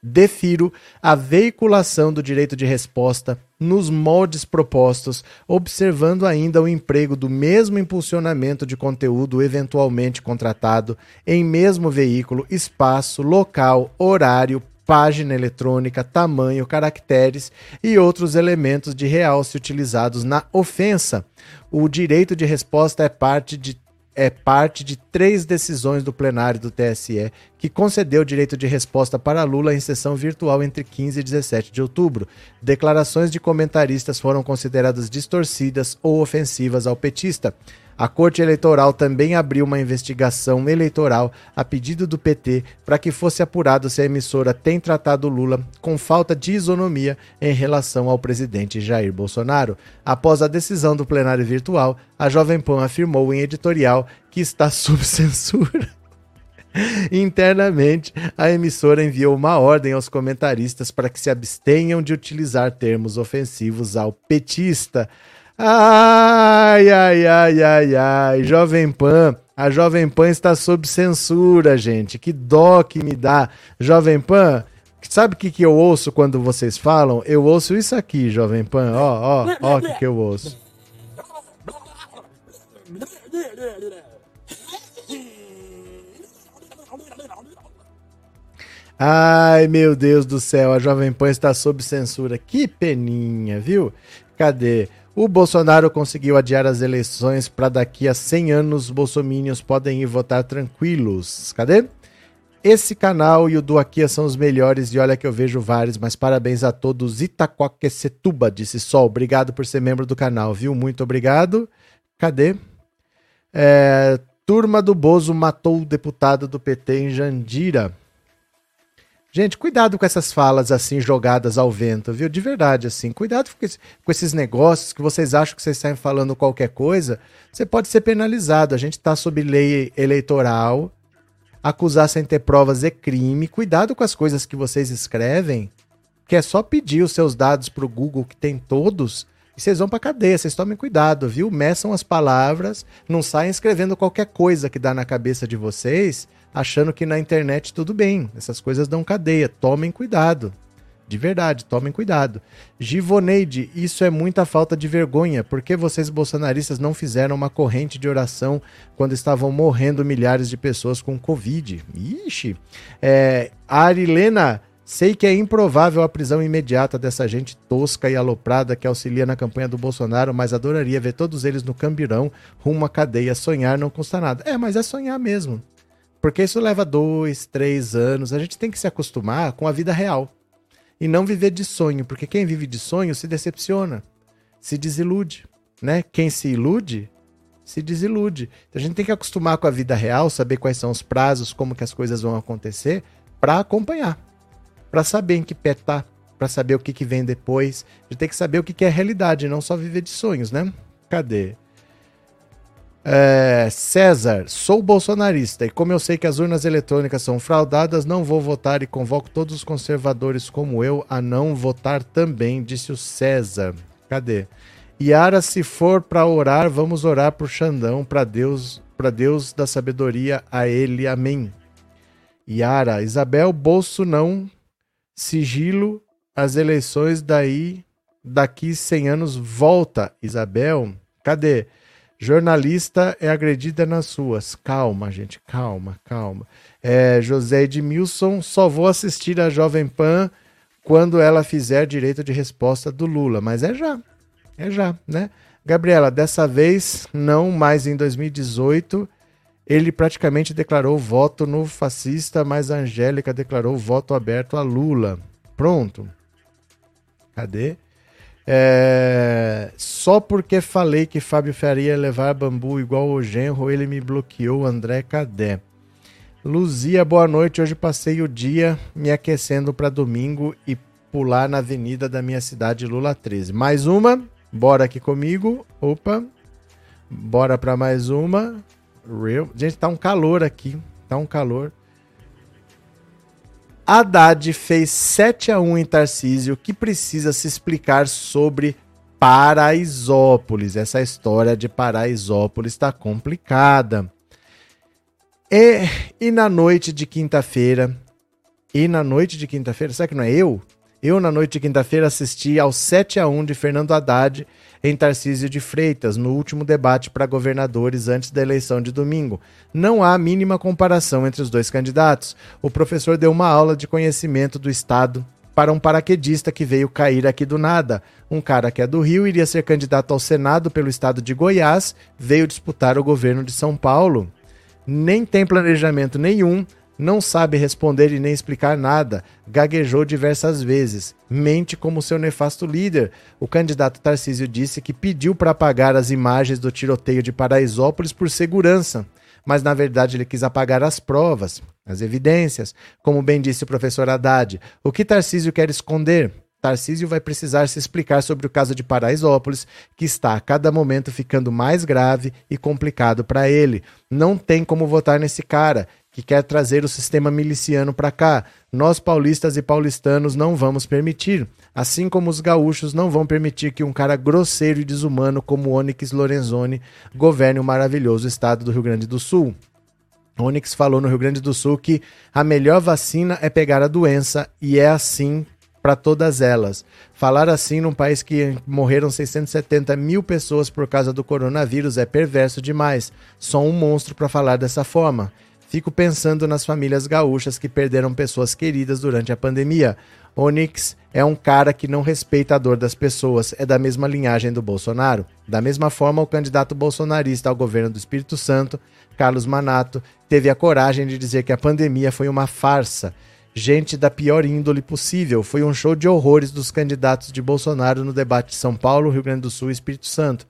Defiro a veiculação do direito de resposta nos moldes propostos, observando ainda o emprego do mesmo impulsionamento de conteúdo eventualmente contratado em mesmo veículo, espaço, local, horário, página eletrônica, tamanho, caracteres e outros elementos de realce utilizados na ofensa. O direito de resposta é parte de é parte de três decisões do plenário do TSE que concedeu direito de resposta para Lula em sessão virtual entre 15 e 17 de outubro. Declarações de comentaristas foram consideradas distorcidas ou ofensivas ao petista. A Corte Eleitoral também abriu uma investigação eleitoral a pedido do PT para que fosse apurado se a emissora tem tratado Lula com falta de isonomia em relação ao presidente Jair Bolsonaro. Após a decisão do plenário virtual, a Jovem Pan afirmou em editorial que está sob censura. Internamente, a emissora enviou uma ordem aos comentaristas para que se abstenham de utilizar termos ofensivos ao petista. Ai, ai, ai, ai, ai. Jovem Pan. A Jovem Pan está sob censura, gente. Que dó que me dá. Jovem Pan, sabe o que, que eu ouço quando vocês falam? Eu ouço isso aqui, Jovem Pan. Ó, ó, ó o que, que eu ouço. Ai, meu Deus do céu, a Jovem Pan está sob censura. Que peninha, viu? Cadê? O Bolsonaro conseguiu adiar as eleições para daqui a 100 anos os bolsomínios podem ir votar tranquilos. Cadê? Esse canal e o do Aquia são os melhores e olha que eu vejo vários, mas parabéns a todos. Itaquaquecetuba, disse Sol. Obrigado por ser membro do canal, viu? Muito obrigado. Cadê? É, turma do Bozo matou o deputado do PT em Jandira. Gente, cuidado com essas falas assim jogadas ao vento, viu? De verdade, assim. Cuidado com, esse, com esses negócios que vocês acham que vocês saem falando qualquer coisa. Você pode ser penalizado. A gente está sob lei eleitoral. Acusar sem ter provas é crime. Cuidado com as coisas que vocês escrevem, que é só pedir os seus dados para o Google, que tem todos, e vocês vão para cadeia. Vocês tomem cuidado, viu? Meçam as palavras. Não saiam escrevendo qualquer coisa que dá na cabeça de vocês achando que na internet tudo bem. Essas coisas dão cadeia. Tomem cuidado. De verdade, tomem cuidado. Givoneide, isso é muita falta de vergonha. Por que vocês bolsonaristas não fizeram uma corrente de oração quando estavam morrendo milhares de pessoas com Covid? Ixi. É, Arilena, sei que é improvável a prisão imediata dessa gente tosca e aloprada que auxilia na campanha do Bolsonaro, mas adoraria ver todos eles no cambirão rumo à cadeia. Sonhar não custa nada. É, mas é sonhar mesmo. Porque isso leva dois, três anos. A gente tem que se acostumar com a vida real. E não viver de sonho, porque quem vive de sonho se decepciona, se desilude. Né? Quem se ilude, se desilude. Então a gente tem que acostumar com a vida real, saber quais são os prazos, como que as coisas vão acontecer, para acompanhar. Para saber em que pé tá, para saber o que, que vem depois. A gente tem que saber o que, que é realidade, não só viver de sonhos, né? Cadê? É, César, sou bolsonarista e como eu sei que as urnas eletrônicas são fraudadas, não vou votar e convoco todos os conservadores como eu a não votar também, disse o César. Cadê? Yara, se for para orar, vamos orar por Xandão, para Deus, para Deus da sabedoria a ele. Amém. Yara, Isabel Bolso não sigilo as eleições daí daqui 100 anos volta. Isabel, cadê? Jornalista é agredida nas suas. Calma, gente, calma, calma. É, José Edmilson, só vou assistir a Jovem Pan quando ela fizer direito de resposta do Lula. Mas é já, é já, né? Gabriela, dessa vez, não mais em 2018, ele praticamente declarou voto no fascista, mas a Angélica declarou voto aberto a Lula. Pronto. Cadê? É... Só porque falei que Fábio Faria ia levar bambu igual o genro, ele me bloqueou, André Cadê? Luzia, boa noite. Hoje passei o dia me aquecendo para domingo e pular na avenida da minha cidade, Lula 13. Mais uma, bora aqui comigo. Opa, bora para mais uma. Real. Gente, tá um calor aqui, tá um calor. Haddad fez 7 a 1 em Tarcísio, que precisa se explicar sobre Paraisópolis. Essa história de Paraisópolis está complicada. E, e na noite de quinta-feira, e na noite de quinta-feira, será que não é eu? Eu, na noite de quinta-feira, assisti ao 7 a 1 de Fernando Haddad em Tarcísio de Freitas, no último debate para governadores antes da eleição de domingo. Não há mínima comparação entre os dois candidatos. O professor deu uma aula de conhecimento do Estado para um paraquedista que veio cair aqui do nada. Um cara que é do Rio, iria ser candidato ao Senado pelo estado de Goiás, veio disputar o governo de São Paulo. Nem tem planejamento nenhum, não sabe responder e nem explicar nada, gaguejou diversas vezes, mente como seu nefasto líder. O candidato Tarcísio disse que pediu para apagar as imagens do tiroteio de Paraisópolis por segurança, mas na verdade ele quis apagar as provas, as evidências. Como bem disse o professor Haddad, o que Tarcísio quer esconder? Tarcísio vai precisar se explicar sobre o caso de Paraisópolis, que está a cada momento ficando mais grave e complicado para ele. Não tem como votar nesse cara que quer trazer o sistema miliciano para cá. Nós, paulistas e paulistanos, não vamos permitir. Assim como os gaúchos não vão permitir que um cara grosseiro e desumano como Onyx Lorenzoni governe o maravilhoso estado do Rio Grande do Sul. Onyx falou no Rio Grande do Sul que a melhor vacina é pegar a doença e é assim para todas elas. Falar assim num país que morreram 670 mil pessoas por causa do coronavírus é perverso demais. Só um monstro para falar dessa forma. Fico pensando nas famílias gaúchas que perderam pessoas queridas durante a pandemia. Onyx é um cara que não respeita a dor das pessoas, é da mesma linhagem do Bolsonaro. Da mesma forma, o candidato bolsonarista ao governo do Espírito Santo, Carlos Manato, teve a coragem de dizer que a pandemia foi uma farsa. Gente da pior índole possível. Foi um show de horrores dos candidatos de Bolsonaro no debate de São Paulo, Rio Grande do Sul e Espírito Santo.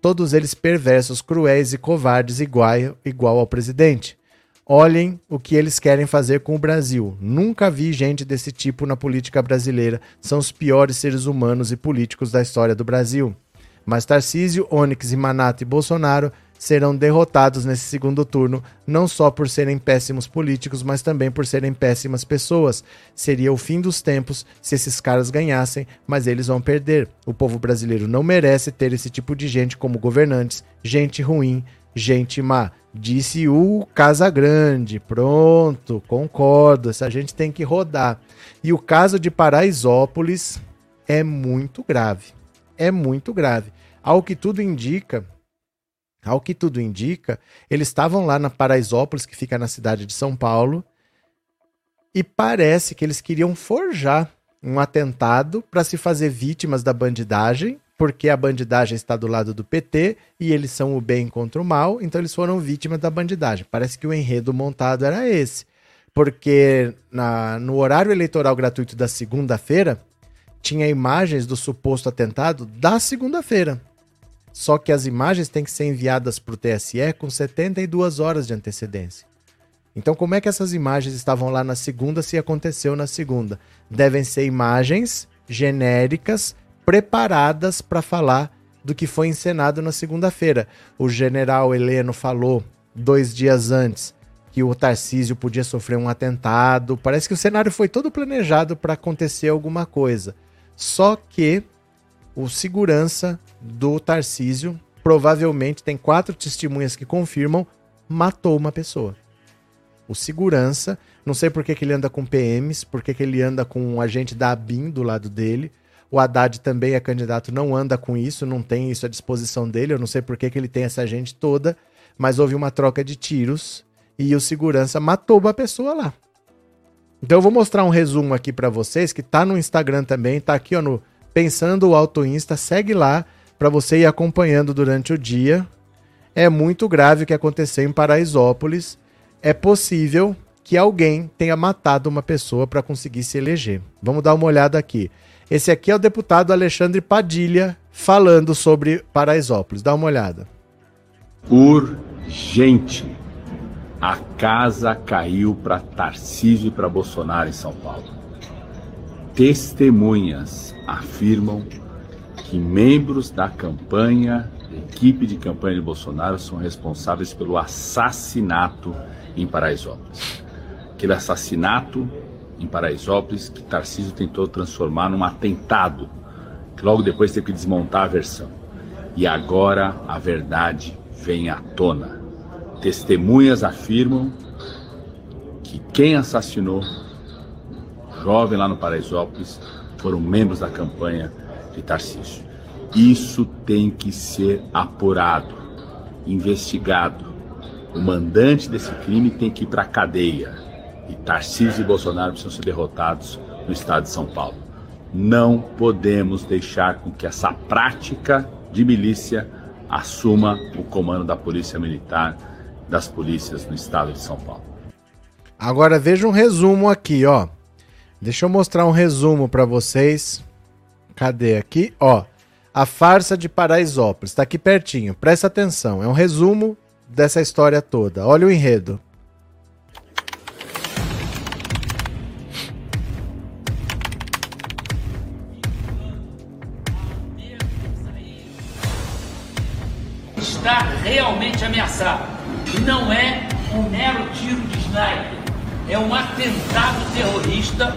Todos eles perversos, cruéis e covardes, igual, igual ao presidente. Olhem o que eles querem fazer com o Brasil. Nunca vi gente desse tipo na política brasileira. São os piores seres humanos e políticos da história do Brasil. Mas Tarcísio, Onyx Manato e Bolsonaro serão derrotados nesse segundo turno, não só por serem péssimos políticos, mas também por serem péssimas pessoas. Seria o fim dos tempos se esses caras ganhassem, mas eles vão perder. O povo brasileiro não merece ter esse tipo de gente como governantes, gente ruim, gente má. Disse o Casagrande. Pronto, concordo. Essa gente tem que rodar. E o caso de Paraisópolis é muito grave. É muito grave. Ao que tudo indica, ao que tudo indica, eles estavam lá na Paraisópolis, que fica na cidade de São Paulo, e parece que eles queriam forjar um atentado para se fazer vítimas da bandidagem porque a bandidagem está do lado do PT e eles são o bem contra o mal, então eles foram vítimas da bandidagem. Parece que o enredo montado era esse. Porque na, no horário eleitoral gratuito da segunda-feira, tinha imagens do suposto atentado da segunda-feira. Só que as imagens têm que ser enviadas para o TSE com 72 horas de antecedência. Então, como é que essas imagens estavam lá na segunda se aconteceu na segunda? Devem ser imagens genéricas preparadas para falar do que foi encenado na segunda-feira. O general Heleno falou dois dias antes que o Tarcísio podia sofrer um atentado. Parece que o cenário foi todo planejado para acontecer alguma coisa. Só que o segurança do Tarcísio, provavelmente tem quatro testemunhas que confirmam, matou uma pessoa. O segurança, não sei por que, que ele anda com PMs, por que, que ele anda com um agente da ABIN do lado dele. O Haddad também é candidato, não anda com isso, não tem isso à disposição dele. Eu não sei por que, que ele tem essa gente toda, mas houve uma troca de tiros e o segurança matou uma pessoa lá. Então eu vou mostrar um resumo aqui para vocês que tá no Instagram também, tá aqui ó no Pensando o Auto Insta, segue lá para você ir acompanhando durante o dia. É muito grave o que aconteceu em Paraisópolis. É possível que alguém tenha matado uma pessoa para conseguir se eleger. Vamos dar uma olhada aqui. Esse aqui é o deputado Alexandre Padilha falando sobre Paraisópolis. Dá uma olhada. Urgente. A casa caiu para Tarcísio e para Bolsonaro em São Paulo. Testemunhas afirmam que membros da campanha, equipe de campanha de Bolsonaro, são responsáveis pelo assassinato em Paraisópolis. Aquele assassinato em Paraisópolis que Tarcísio tentou transformar num atentado, que logo depois teve que desmontar a versão. E agora a verdade vem à tona. Testemunhas afirmam que quem assassinou o jovem lá no Paraisópolis foram membros da campanha de Tarcísio. Isso tem que ser apurado, investigado. O mandante desse crime tem que ir para a cadeia. E Tarcísio e Bolsonaro precisam ser derrotados no estado de São Paulo. Não podemos deixar com que essa prática de milícia assuma o comando da Polícia Militar, das polícias no estado de São Paulo. Agora veja um resumo aqui, ó. Deixa eu mostrar um resumo para vocês. Cadê aqui? Ó, a farsa de Paraisópolis. Está aqui pertinho. Presta atenção. É um resumo dessa história toda. Olha o enredo. Realmente ameaçado. E não é um mero tiro de sniper. É um atentado terrorista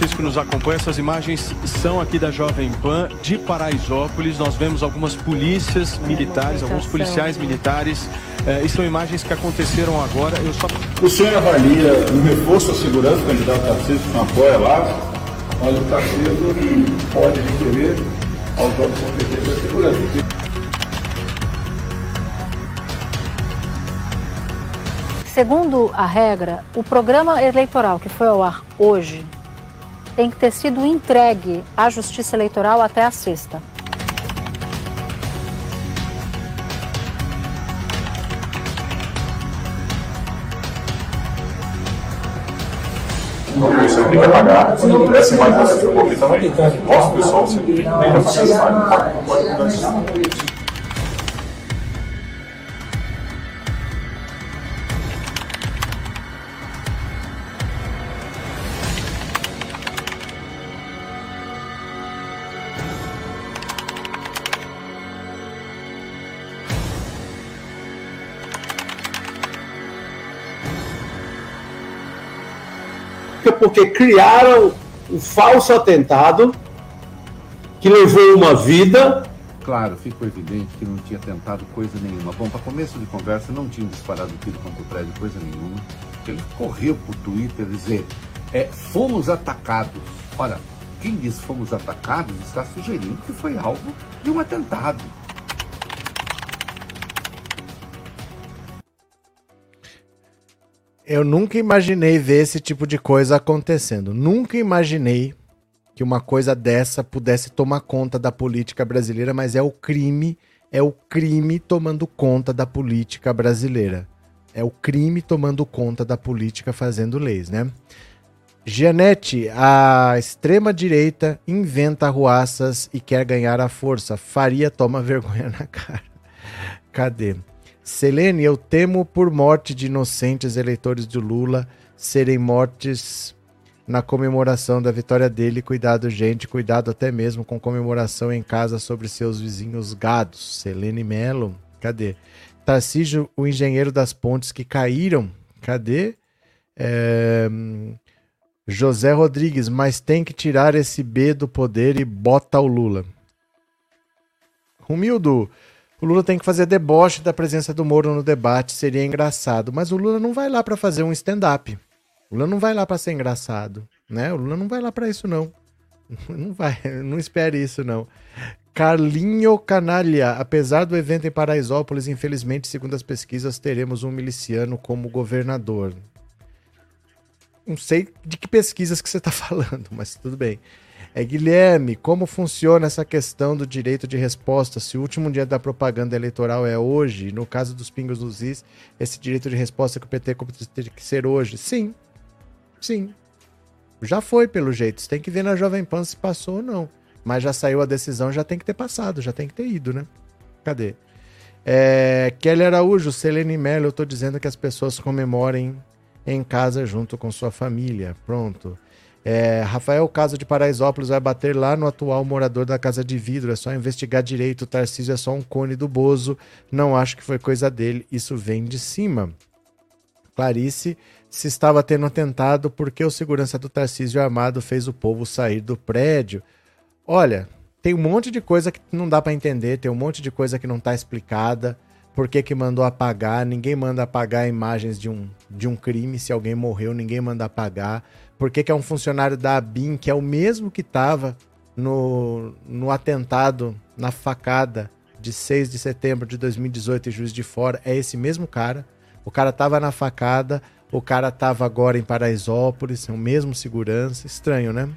vocês que nos acompanham, essas imagens são aqui da Jovem Pan de Paraisópolis. Nós vemos algumas polícias militares, alguns policiais militares. É, e são imagens que aconteceram agora. Eu só... O senhor avalia um reforço à segurança candidato Tarcísio que não apoia lá? Olha, o Tarcísio pode requerer aos órgãos competentes da segurança. Segundo a regra, o programa eleitoral que foi ao ar hoje tem que ter sido entregue à Justiça Eleitoral até a sexta. Você tem que pagar. Se não tivesse mais essa também, nosso pessoal, você tem que pagar. Pode mudar. Porque criaram um falso atentado que levou uma vida. Claro, ficou evidente que não tinha tentado coisa nenhuma. Bom, para começo de conversa, não tinha disparado tiro contra o prédio, coisa nenhuma. Ele correu para o Twitter dizer: é, fomos atacados. Olha, quem diz fomos atacados está sugerindo que foi algo de um atentado. Eu nunca imaginei ver esse tipo de coisa acontecendo. Nunca imaginei que uma coisa dessa pudesse tomar conta da política brasileira, mas é o crime, é o crime tomando conta da política brasileira. É o crime tomando conta da política fazendo leis, né? Gianete, a extrema-direita inventa ruaças e quer ganhar a força. Faria toma vergonha na cara. Cadê? Selene, eu temo por morte de inocentes eleitores de Lula serem mortes na comemoração da vitória dele. Cuidado, gente, cuidado até mesmo com comemoração em casa sobre seus vizinhos gados. Selene Melo, cadê? Tarcísio, o engenheiro das pontes que caíram, cadê? É... José Rodrigues, mas tem que tirar esse B do poder e bota o Lula. Humildo, o Lula tem que fazer deboche da presença do Moro no debate, seria engraçado. Mas o Lula não vai lá para fazer um stand-up. O Lula não vai lá para ser engraçado, né? O Lula não vai lá para isso não. Não vai, não espere isso não. Carlinho Canalha, apesar do evento em Paraisópolis, infelizmente, segundo as pesquisas, teremos um miliciano como governador. Não sei de que pesquisas que você está falando, mas tudo bem. É, Guilherme, como funciona essa questão do direito de resposta? Se o último dia da propaganda eleitoral é hoje, no caso dos pingos dos is, esse direito de resposta que o PT tem que ser hoje? Sim. Sim. Já foi, pelo jeito. Você tem que ver na Jovem Pan se passou ou não. Mas já saiu a decisão, já tem que ter passado, já tem que ter ido, né? Cadê? É, Kelly Araújo, Selene Mello, eu tô dizendo que as pessoas comemorem em casa junto com sua família. Pronto. É, Rafael, caso de Paraisópolis vai bater lá no atual morador da Casa de Vidro. É só investigar direito. O Tarcísio é só um cone do Bozo. Não acho que foi coisa dele. Isso vem de cima. Clarice, se estava tendo atentado porque o segurança do Tarcísio Armado fez o povo sair do prédio. Olha, tem um monte de coisa que não dá para entender, tem um monte de coisa que não está explicada. Por que, que mandou apagar? Ninguém manda apagar imagens de um, de um crime. Se alguém morreu, ninguém manda apagar. Por que, que é um funcionário da ABIN, que é o mesmo que estava no, no atentado, na facada de 6 de setembro de 2018 em Juiz de Fora, é esse mesmo cara. O cara tava na facada, o cara tava agora em Paraisópolis, é o mesmo segurança. Estranho, né?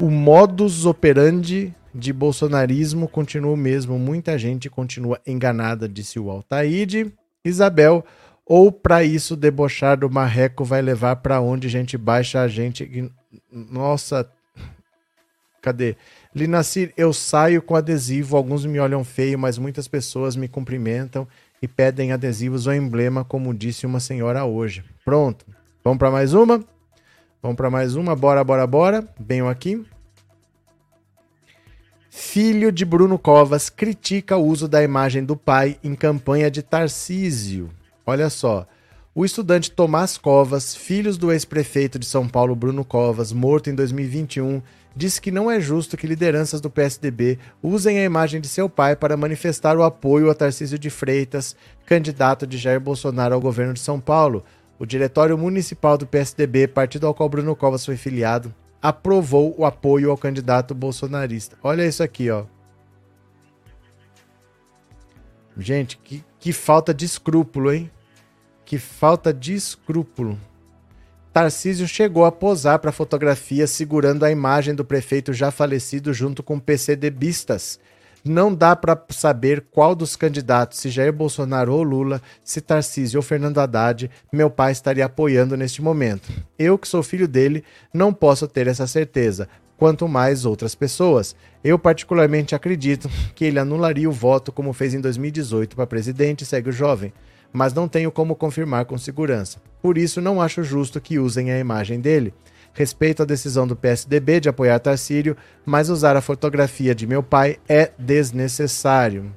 O modus operandi de bolsonarismo continua o mesmo. Muita gente continua enganada, disse o Altaíde. Isabel, ou para isso debochar do marreco vai levar para onde gente baixa a gente. Nossa, cadê? Linacir, eu saio com adesivo, alguns me olham feio, mas muitas pessoas me cumprimentam e pedem adesivos ou emblema, como disse uma senhora hoje. Pronto. Vamos para mais uma? Vamos para mais uma. Bora, bora, bora. Venham aqui. Filho de Bruno Covas critica o uso da imagem do pai em campanha de Tarcísio. Olha só. O estudante Tomás Covas, filho do ex-prefeito de São Paulo Bruno Covas, morto em 2021, disse que não é justo que lideranças do PSDB usem a imagem de seu pai para manifestar o apoio a Tarcísio de Freitas, candidato de Jair Bolsonaro ao governo de São Paulo. O Diretório Municipal do PSDB, partido ao qual Bruno Covas foi filiado, aprovou o apoio ao candidato bolsonarista. Olha isso aqui, ó. Gente, que, que falta de escrúpulo, hein? Que falta de escrúpulo. Tarcísio chegou a posar para fotografia segurando a imagem do prefeito já falecido junto com PCDBistas. Não dá para saber qual dos candidatos, se Jair Bolsonaro ou Lula, se Tarcísio ou Fernando Haddad, meu pai estaria apoiando neste momento. Eu, que sou filho dele, não posso ter essa certeza, quanto mais outras pessoas. Eu particularmente acredito que ele anularia o voto como fez em 2018 para presidente, segue o jovem mas não tenho como confirmar com segurança. Por isso, não acho justo que usem a imagem dele. Respeito a decisão do PSDB de apoiar Tarcírio, mas usar a fotografia de meu pai é desnecessário.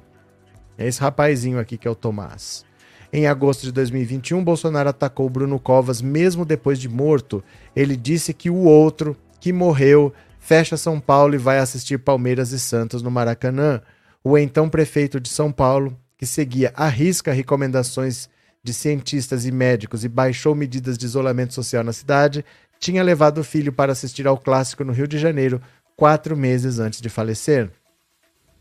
É esse rapazinho aqui que é o Tomás. Em agosto de 2021, Bolsonaro atacou Bruno Covas mesmo depois de morto. Ele disse que o outro, que morreu, fecha São Paulo e vai assistir Palmeiras e Santos no Maracanã. O então prefeito de São Paulo que seguia à risca recomendações de cientistas e médicos e baixou medidas de isolamento social na cidade, tinha levado o filho para assistir ao clássico no Rio de Janeiro quatro meses antes de falecer.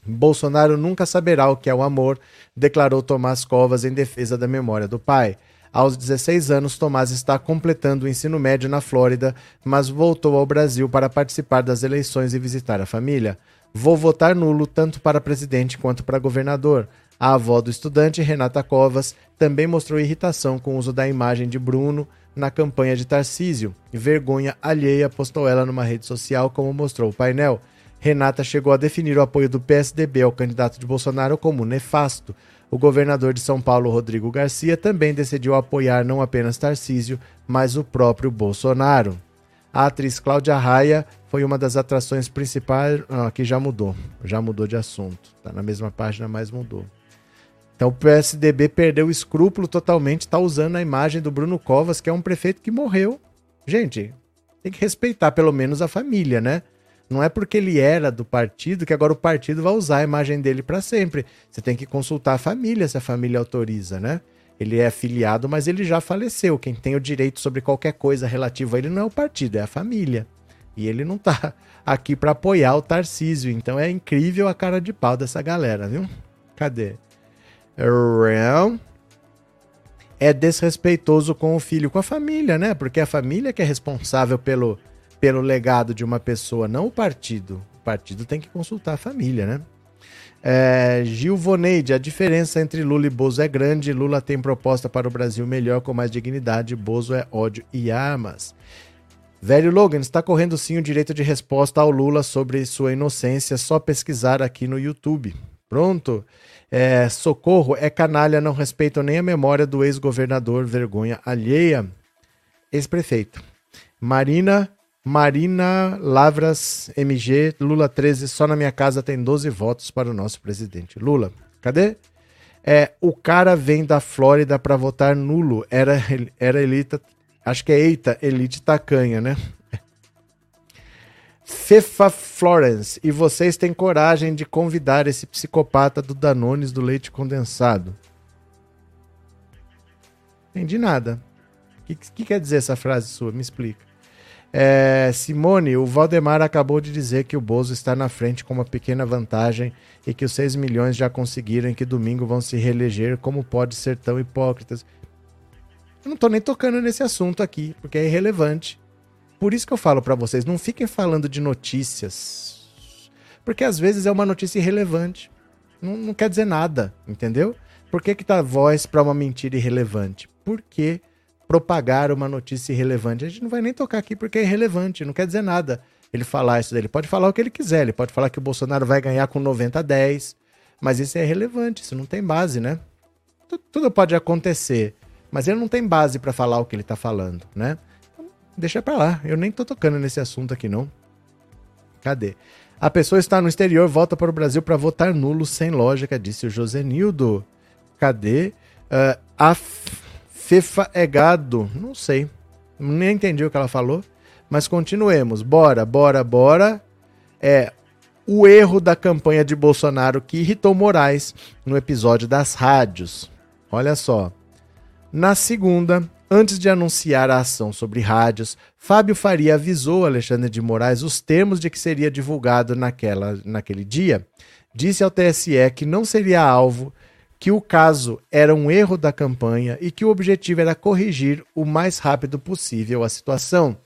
Bolsonaro nunca saberá o que é o amor, declarou Tomás Covas em defesa da memória do pai. Aos 16 anos, Tomás está completando o ensino médio na Flórida, mas voltou ao Brasil para participar das eleições e visitar a família. Vou votar nulo tanto para presidente quanto para governador. A avó do estudante, Renata Covas, também mostrou irritação com o uso da imagem de Bruno na campanha de Tarcísio. Vergonha alheia postou ela numa rede social, como mostrou o painel. Renata chegou a definir o apoio do PSDB ao candidato de Bolsonaro como nefasto. O governador de São Paulo, Rodrigo Garcia, também decidiu apoiar não apenas Tarcísio, mas o próprio Bolsonaro. A atriz Cláudia Raia foi uma das atrações principais. Ah, aqui já mudou, já mudou de assunto. Tá na mesma página, mas mudou. Então o PSDB perdeu o escrúpulo totalmente, está usando a imagem do Bruno Covas, que é um prefeito que morreu. Gente, tem que respeitar pelo menos a família, né? Não é porque ele era do partido que agora o partido vai usar a imagem dele para sempre. Você tem que consultar a família se a família autoriza, né? Ele é afiliado, mas ele já faleceu. Quem tem o direito sobre qualquer coisa relativa a ele não é o partido, é a família. E ele não tá aqui para apoiar o Tarcísio. Então é incrível a cara de pau dessa galera, viu? Cadê? É desrespeitoso com o filho, com a família, né? Porque a família que é responsável pelo, pelo legado de uma pessoa, não o partido. O partido tem que consultar a família, né? É, Gil Voneide, a diferença entre Lula e Bozo é grande. Lula tem proposta para o Brasil melhor, com mais dignidade. Bozo é ódio e armas. Velho Logan, está correndo sim o direito de resposta ao Lula sobre sua inocência. Só pesquisar aqui no YouTube. Pronto. É, socorro, é canalha, não respeitam nem a memória do ex-governador, vergonha alheia. Ex-prefeito. Marina, Marina Lavras, MG, Lula 13, só na minha casa tem 12 votos para o nosso presidente. Lula, cadê? É, o cara vem da Flórida para votar nulo. Era, era elite. Acho que é Eita, Elite Tacanha, né? Fefa Florence. E vocês têm coragem de convidar esse psicopata do Danones do leite condensado? Entendi nada. O que, que, quer dizer essa frase sua? Me explica. É, Simone, o Valdemar acabou de dizer que o Bozo está na frente com uma pequena vantagem e que os 6 milhões já conseguiram e que domingo vão se reeleger. Como pode ser tão hipócritas? Eu não estou nem tocando nesse assunto aqui, porque é irrelevante. Por isso que eu falo para vocês, não fiquem falando de notícias. Porque às vezes é uma notícia irrelevante. Não, não quer dizer nada, entendeu? Por que, que tá voz para uma mentira irrelevante? Por que propagar uma notícia irrelevante? A gente não vai nem tocar aqui porque é irrelevante, não quer dizer nada ele falar isso dele. Pode falar o que ele quiser, ele pode falar que o Bolsonaro vai ganhar com 90 a 10, mas isso é irrelevante, isso não tem base, né? Tudo, tudo pode acontecer, mas ele não tem base para falar o que ele tá falando, né? Deixa pra lá. Eu nem tô tocando nesse assunto aqui, não. Cadê? A pessoa está no exterior, volta para o Brasil para votar nulo sem lógica, disse o Josenildo. Cadê? Uh, a Fefa é gado. Não sei. Nem entendi o que ela falou. Mas continuemos. Bora, bora, bora. É o erro da campanha de Bolsonaro que irritou Moraes no episódio das rádios. Olha só. Na segunda, Antes de anunciar a ação sobre rádios, Fábio Faria avisou Alexandre de Moraes os termos de que seria divulgado naquela, naquele dia. Disse ao TSE que não seria alvo, que o caso era um erro da campanha e que o objetivo era corrigir o mais rápido possível a situação.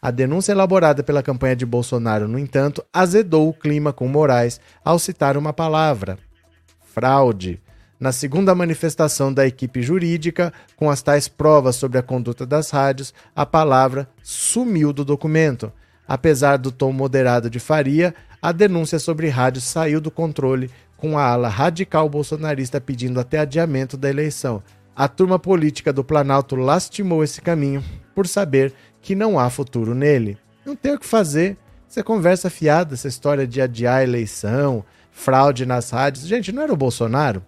A denúncia elaborada pela campanha de Bolsonaro, no entanto, azedou o clima com Moraes ao citar uma palavra: fraude. Na segunda manifestação da equipe jurídica, com as tais provas sobre a conduta das rádios, a palavra sumiu do documento. Apesar do tom moderado de Faria, a denúncia sobre rádios saiu do controle, com a ala radical bolsonarista pedindo até adiamento da eleição. A turma política do Planalto lastimou esse caminho por saber que não há futuro nele. Não tem o que fazer. Você conversa fiada, essa história de adiar a eleição, fraude nas rádios. Gente, não era o Bolsonaro?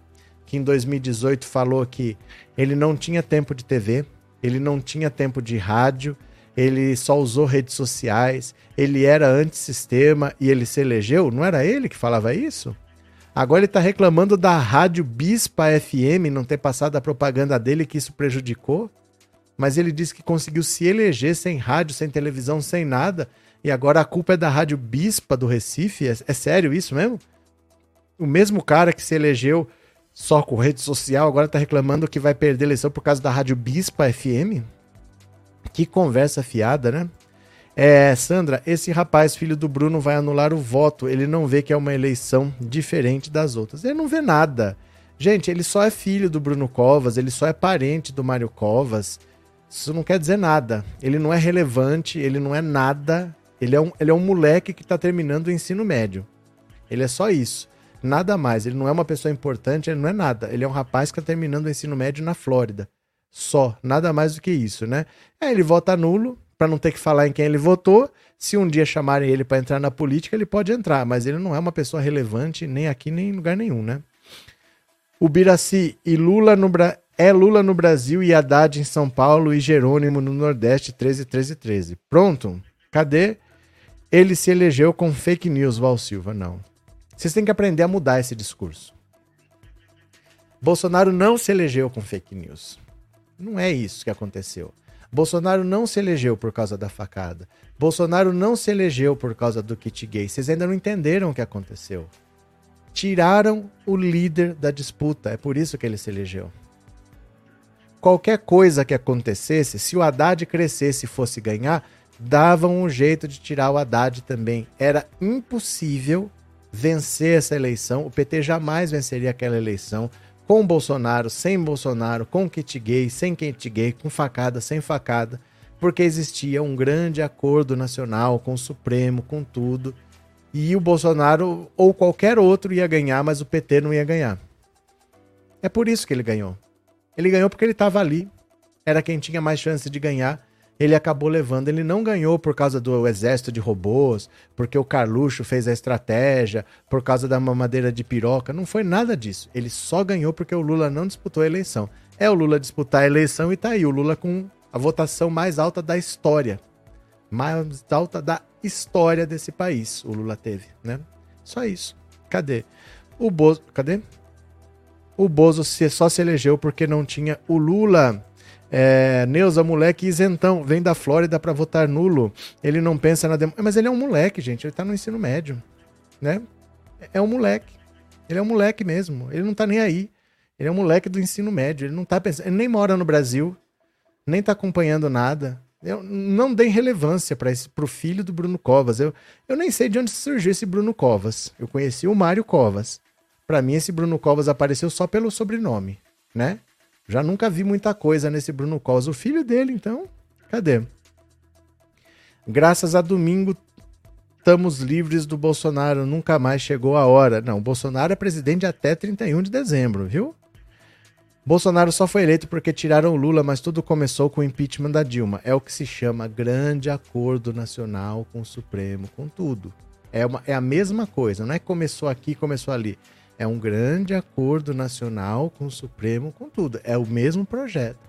Que em 2018 falou que ele não tinha tempo de TV, ele não tinha tempo de rádio, ele só usou redes sociais, ele era antissistema e ele se elegeu? Não era ele que falava isso? Agora ele está reclamando da rádio Bispa FM não ter passado a propaganda dele que isso prejudicou? Mas ele disse que conseguiu se eleger sem rádio, sem televisão, sem nada, e agora a culpa é da rádio Bispa do Recife? É, é sério isso mesmo? O mesmo cara que se elegeu só com rede social, agora tá reclamando que vai perder eleição por causa da Rádio Bispa FM? Que conversa fiada, né? É, Sandra, esse rapaz, filho do Bruno, vai anular o voto. Ele não vê que é uma eleição diferente das outras. Ele não vê nada. Gente, ele só é filho do Bruno Covas, ele só é parente do Mário Covas. Isso não quer dizer nada. Ele não é relevante, ele não é nada. Ele é um, ele é um moleque que está terminando o ensino médio. Ele é só isso. Nada mais. Ele não é uma pessoa importante, ele não é nada. Ele é um rapaz que está terminando o ensino médio na Flórida. Só. Nada mais do que isso, né? É, ele vota nulo, para não ter que falar em quem ele votou. Se um dia chamarem ele para entrar na política, ele pode entrar, mas ele não é uma pessoa relevante nem aqui nem em lugar nenhum, né? O Biraci e Lula no Bra... é Lula no Brasil e Haddad em São Paulo e Jerônimo no Nordeste 13 13 13. Pronto? Cadê? Ele se elegeu com fake news, Val Silva, não. Vocês têm que aprender a mudar esse discurso. Bolsonaro não se elegeu com fake news. Não é isso que aconteceu. Bolsonaro não se elegeu por causa da facada. Bolsonaro não se elegeu por causa do kit gay. Vocês ainda não entenderam o que aconteceu. Tiraram o líder da disputa. É por isso que ele se elegeu. Qualquer coisa que acontecesse, se o Haddad crescesse e fosse ganhar, davam um jeito de tirar o Haddad também. Era impossível vencer essa eleição. O PT jamais venceria aquela eleição com Bolsonaro, sem Bolsonaro, com kit gay, sem kit gay, com facada, sem facada, porque existia um grande acordo nacional com o Supremo, com tudo. E o Bolsonaro ou qualquer outro ia ganhar, mas o PT não ia ganhar. É por isso que ele ganhou. Ele ganhou porque ele estava ali. Era quem tinha mais chance de ganhar. Ele acabou levando. Ele não ganhou por causa do exército de robôs, porque o Carluxo fez a estratégia, por causa da mamadeira de piroca. Não foi nada disso. Ele só ganhou porque o Lula não disputou a eleição. É o Lula disputar a eleição e tá aí. O Lula com a votação mais alta da história. Mais alta da história desse país, o Lula teve, né? Só isso. Cadê? O Bozo. Cadê? O Bozo só se elegeu porque não tinha o Lula. É, Neuza, moleque isentão, vem da Flórida para votar nulo. Ele não pensa na democracia. Mas ele é um moleque, gente. Ele tá no ensino médio. Né? É um moleque. Ele é um moleque mesmo. Ele não tá nem aí. Ele é um moleque do ensino médio. Ele não tá pensando. Ele nem mora no Brasil. Nem tá acompanhando nada. Eu não dei relevância para o filho do Bruno Covas. Eu, eu nem sei de onde surgiu esse Bruno Covas. Eu conheci o Mário Covas. Para mim, esse Bruno Covas apareceu só pelo sobrenome, né? Já nunca vi muita coisa nesse Bruno Covas. O filho dele, então, cadê? Graças a domingo, estamos livres do Bolsonaro. Nunca mais chegou a hora. Não, Bolsonaro é presidente até 31 de dezembro, viu? Bolsonaro só foi eleito porque tiraram o Lula, mas tudo começou com o impeachment da Dilma. É o que se chama grande acordo nacional com o Supremo, com tudo. É, uma, é a mesma coisa, não é começou aqui, começou ali. É um grande acordo nacional com o Supremo, com tudo. É o mesmo projeto.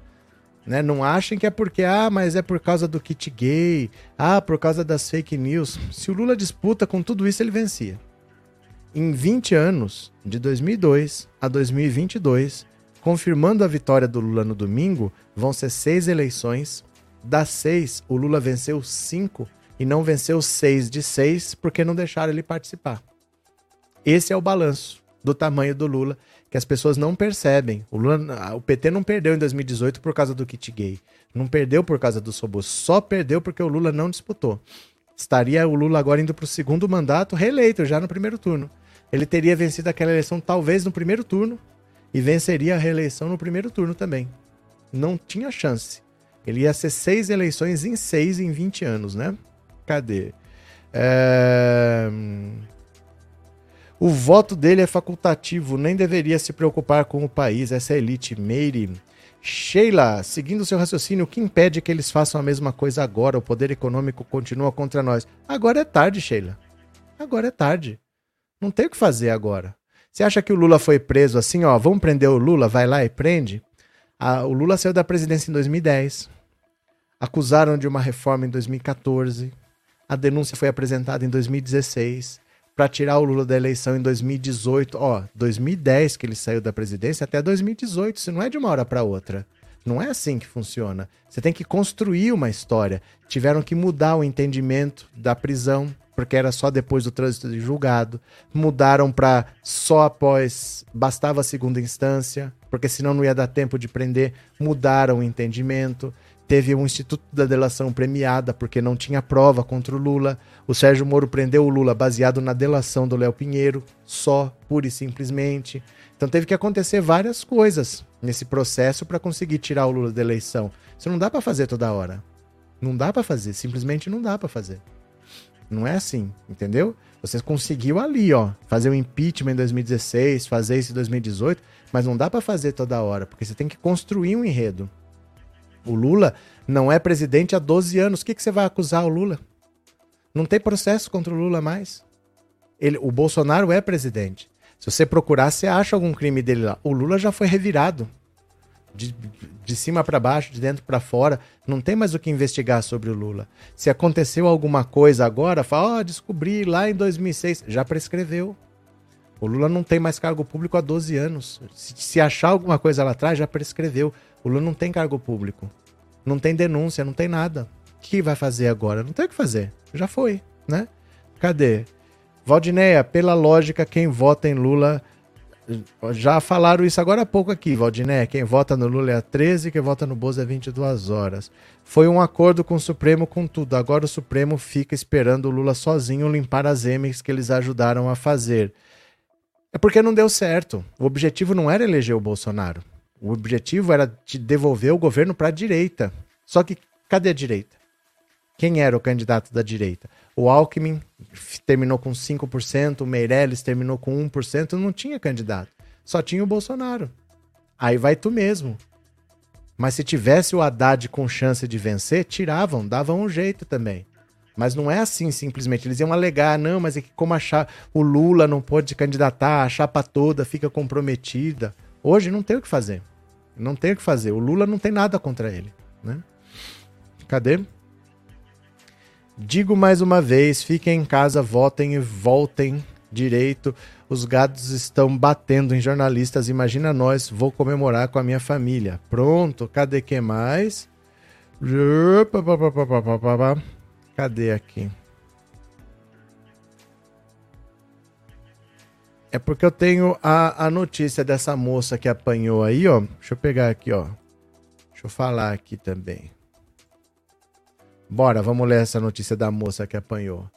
Né? Não achem que é porque, ah, mas é por causa do kit gay, ah, por causa das fake news. Se o Lula disputa com tudo isso, ele vencia. Em 20 anos, de 2002 a 2022, Confirmando a vitória do Lula no domingo, vão ser seis eleições. Das seis, o Lula venceu cinco e não venceu seis de seis porque não deixaram ele participar. Esse é o balanço do tamanho do Lula que as pessoas não percebem. O, Lula, o PT não perdeu em 2018 por causa do kit gay. Não perdeu por causa do Sobos. Só perdeu porque o Lula não disputou. Estaria o Lula agora indo para o segundo mandato, reeleito já no primeiro turno. Ele teria vencido aquela eleição talvez no primeiro turno, e venceria a reeleição no primeiro turno também. Não tinha chance. Ele ia ser seis eleições em seis em 20 anos, né? Cadê? É... O voto dele é facultativo, nem deveria se preocupar com o país, essa é elite. Meire. Sheila, seguindo seu raciocínio, o que impede que eles façam a mesma coisa agora? O poder econômico continua contra nós. Agora é tarde, Sheila. Agora é tarde. Não tem o que fazer agora. Você acha que o Lula foi preso assim, ó, vamos prender o Lula, vai lá e prende? Ah, o Lula saiu da presidência em 2010. Acusaram de uma reforma em 2014. A denúncia foi apresentada em 2016 para tirar o Lula da eleição em 2018. Ó, 2010 que ele saiu da presidência até 2018. Isso não é de uma hora para outra. Não é assim que funciona. Você tem que construir uma história. Tiveram que mudar o entendimento da prisão, porque era só depois do trânsito de julgado. Mudaram para só após, bastava a segunda instância, porque senão não ia dar tempo de prender. Mudaram o entendimento. Teve um Instituto da Delação premiada, porque não tinha prova contra o Lula. O Sérgio Moro prendeu o Lula baseado na delação do Léo Pinheiro, só, pura e simplesmente. Então teve que acontecer várias coisas nesse processo para conseguir tirar o Lula da eleição. Isso não dá para fazer toda hora. Não dá para fazer, simplesmente não dá para fazer. Não é assim, entendeu? Você conseguiu ali, ó, fazer o impeachment em 2016, fazer isso em 2018, mas não dá para fazer toda hora, porque você tem que construir um enredo. O Lula não é presidente há 12 anos. O que, que você vai acusar o Lula? Não tem processo contra o Lula mais. Ele, o Bolsonaro é presidente. Se você procurar, você acha algum crime dele lá. O Lula já foi revirado de, de cima para baixo, de dentro para fora. Não tem mais o que investigar sobre o Lula. Se aconteceu alguma coisa agora, fala, ó, oh, descobri lá em 2006. Já prescreveu. O Lula não tem mais cargo público há 12 anos. Se, se achar alguma coisa lá atrás, já prescreveu. O Lula não tem cargo público. Não tem denúncia, não tem nada. O que vai fazer agora? Não tem o que fazer. Já foi, né? Cadê? Valdineia, pela lógica, quem vota em Lula já falaram isso agora há pouco aqui, Valdiné. Quem vota no Lula é 13, quem vota no Bozo é 22 horas. Foi um acordo com o Supremo com tudo. Agora o Supremo fica esperando o Lula sozinho limpar as emes que eles ajudaram a fazer. É porque não deu certo. O objetivo não era eleger o Bolsonaro. O objetivo era de devolver o governo para a direita. Só que cadê a direita? Quem era o candidato da direita? O Alckmin terminou com 5%, o Meirelles terminou com 1%, não tinha candidato. Só tinha o Bolsonaro. Aí vai tu mesmo. Mas se tivesse o Haddad com chance de vencer, tiravam, davam um jeito também. Mas não é assim simplesmente. Eles iam alegar, não, mas é que como achar o Lula não pode se candidatar, a chapa toda fica comprometida. Hoje não tem o que fazer. Não tem o que fazer. O Lula não tem nada contra ele, né? Cadê? Digo mais uma vez, fiquem em casa, votem e voltem direito. Os gatos estão batendo em jornalistas. Imagina nós, vou comemorar com a minha família. Pronto, cadê que mais? Cadê aqui? É porque eu tenho a, a notícia dessa moça que apanhou aí, ó. Deixa eu pegar aqui, ó. Deixa eu falar aqui também. Bora, vamos ler essa notícia da moça que apanhou.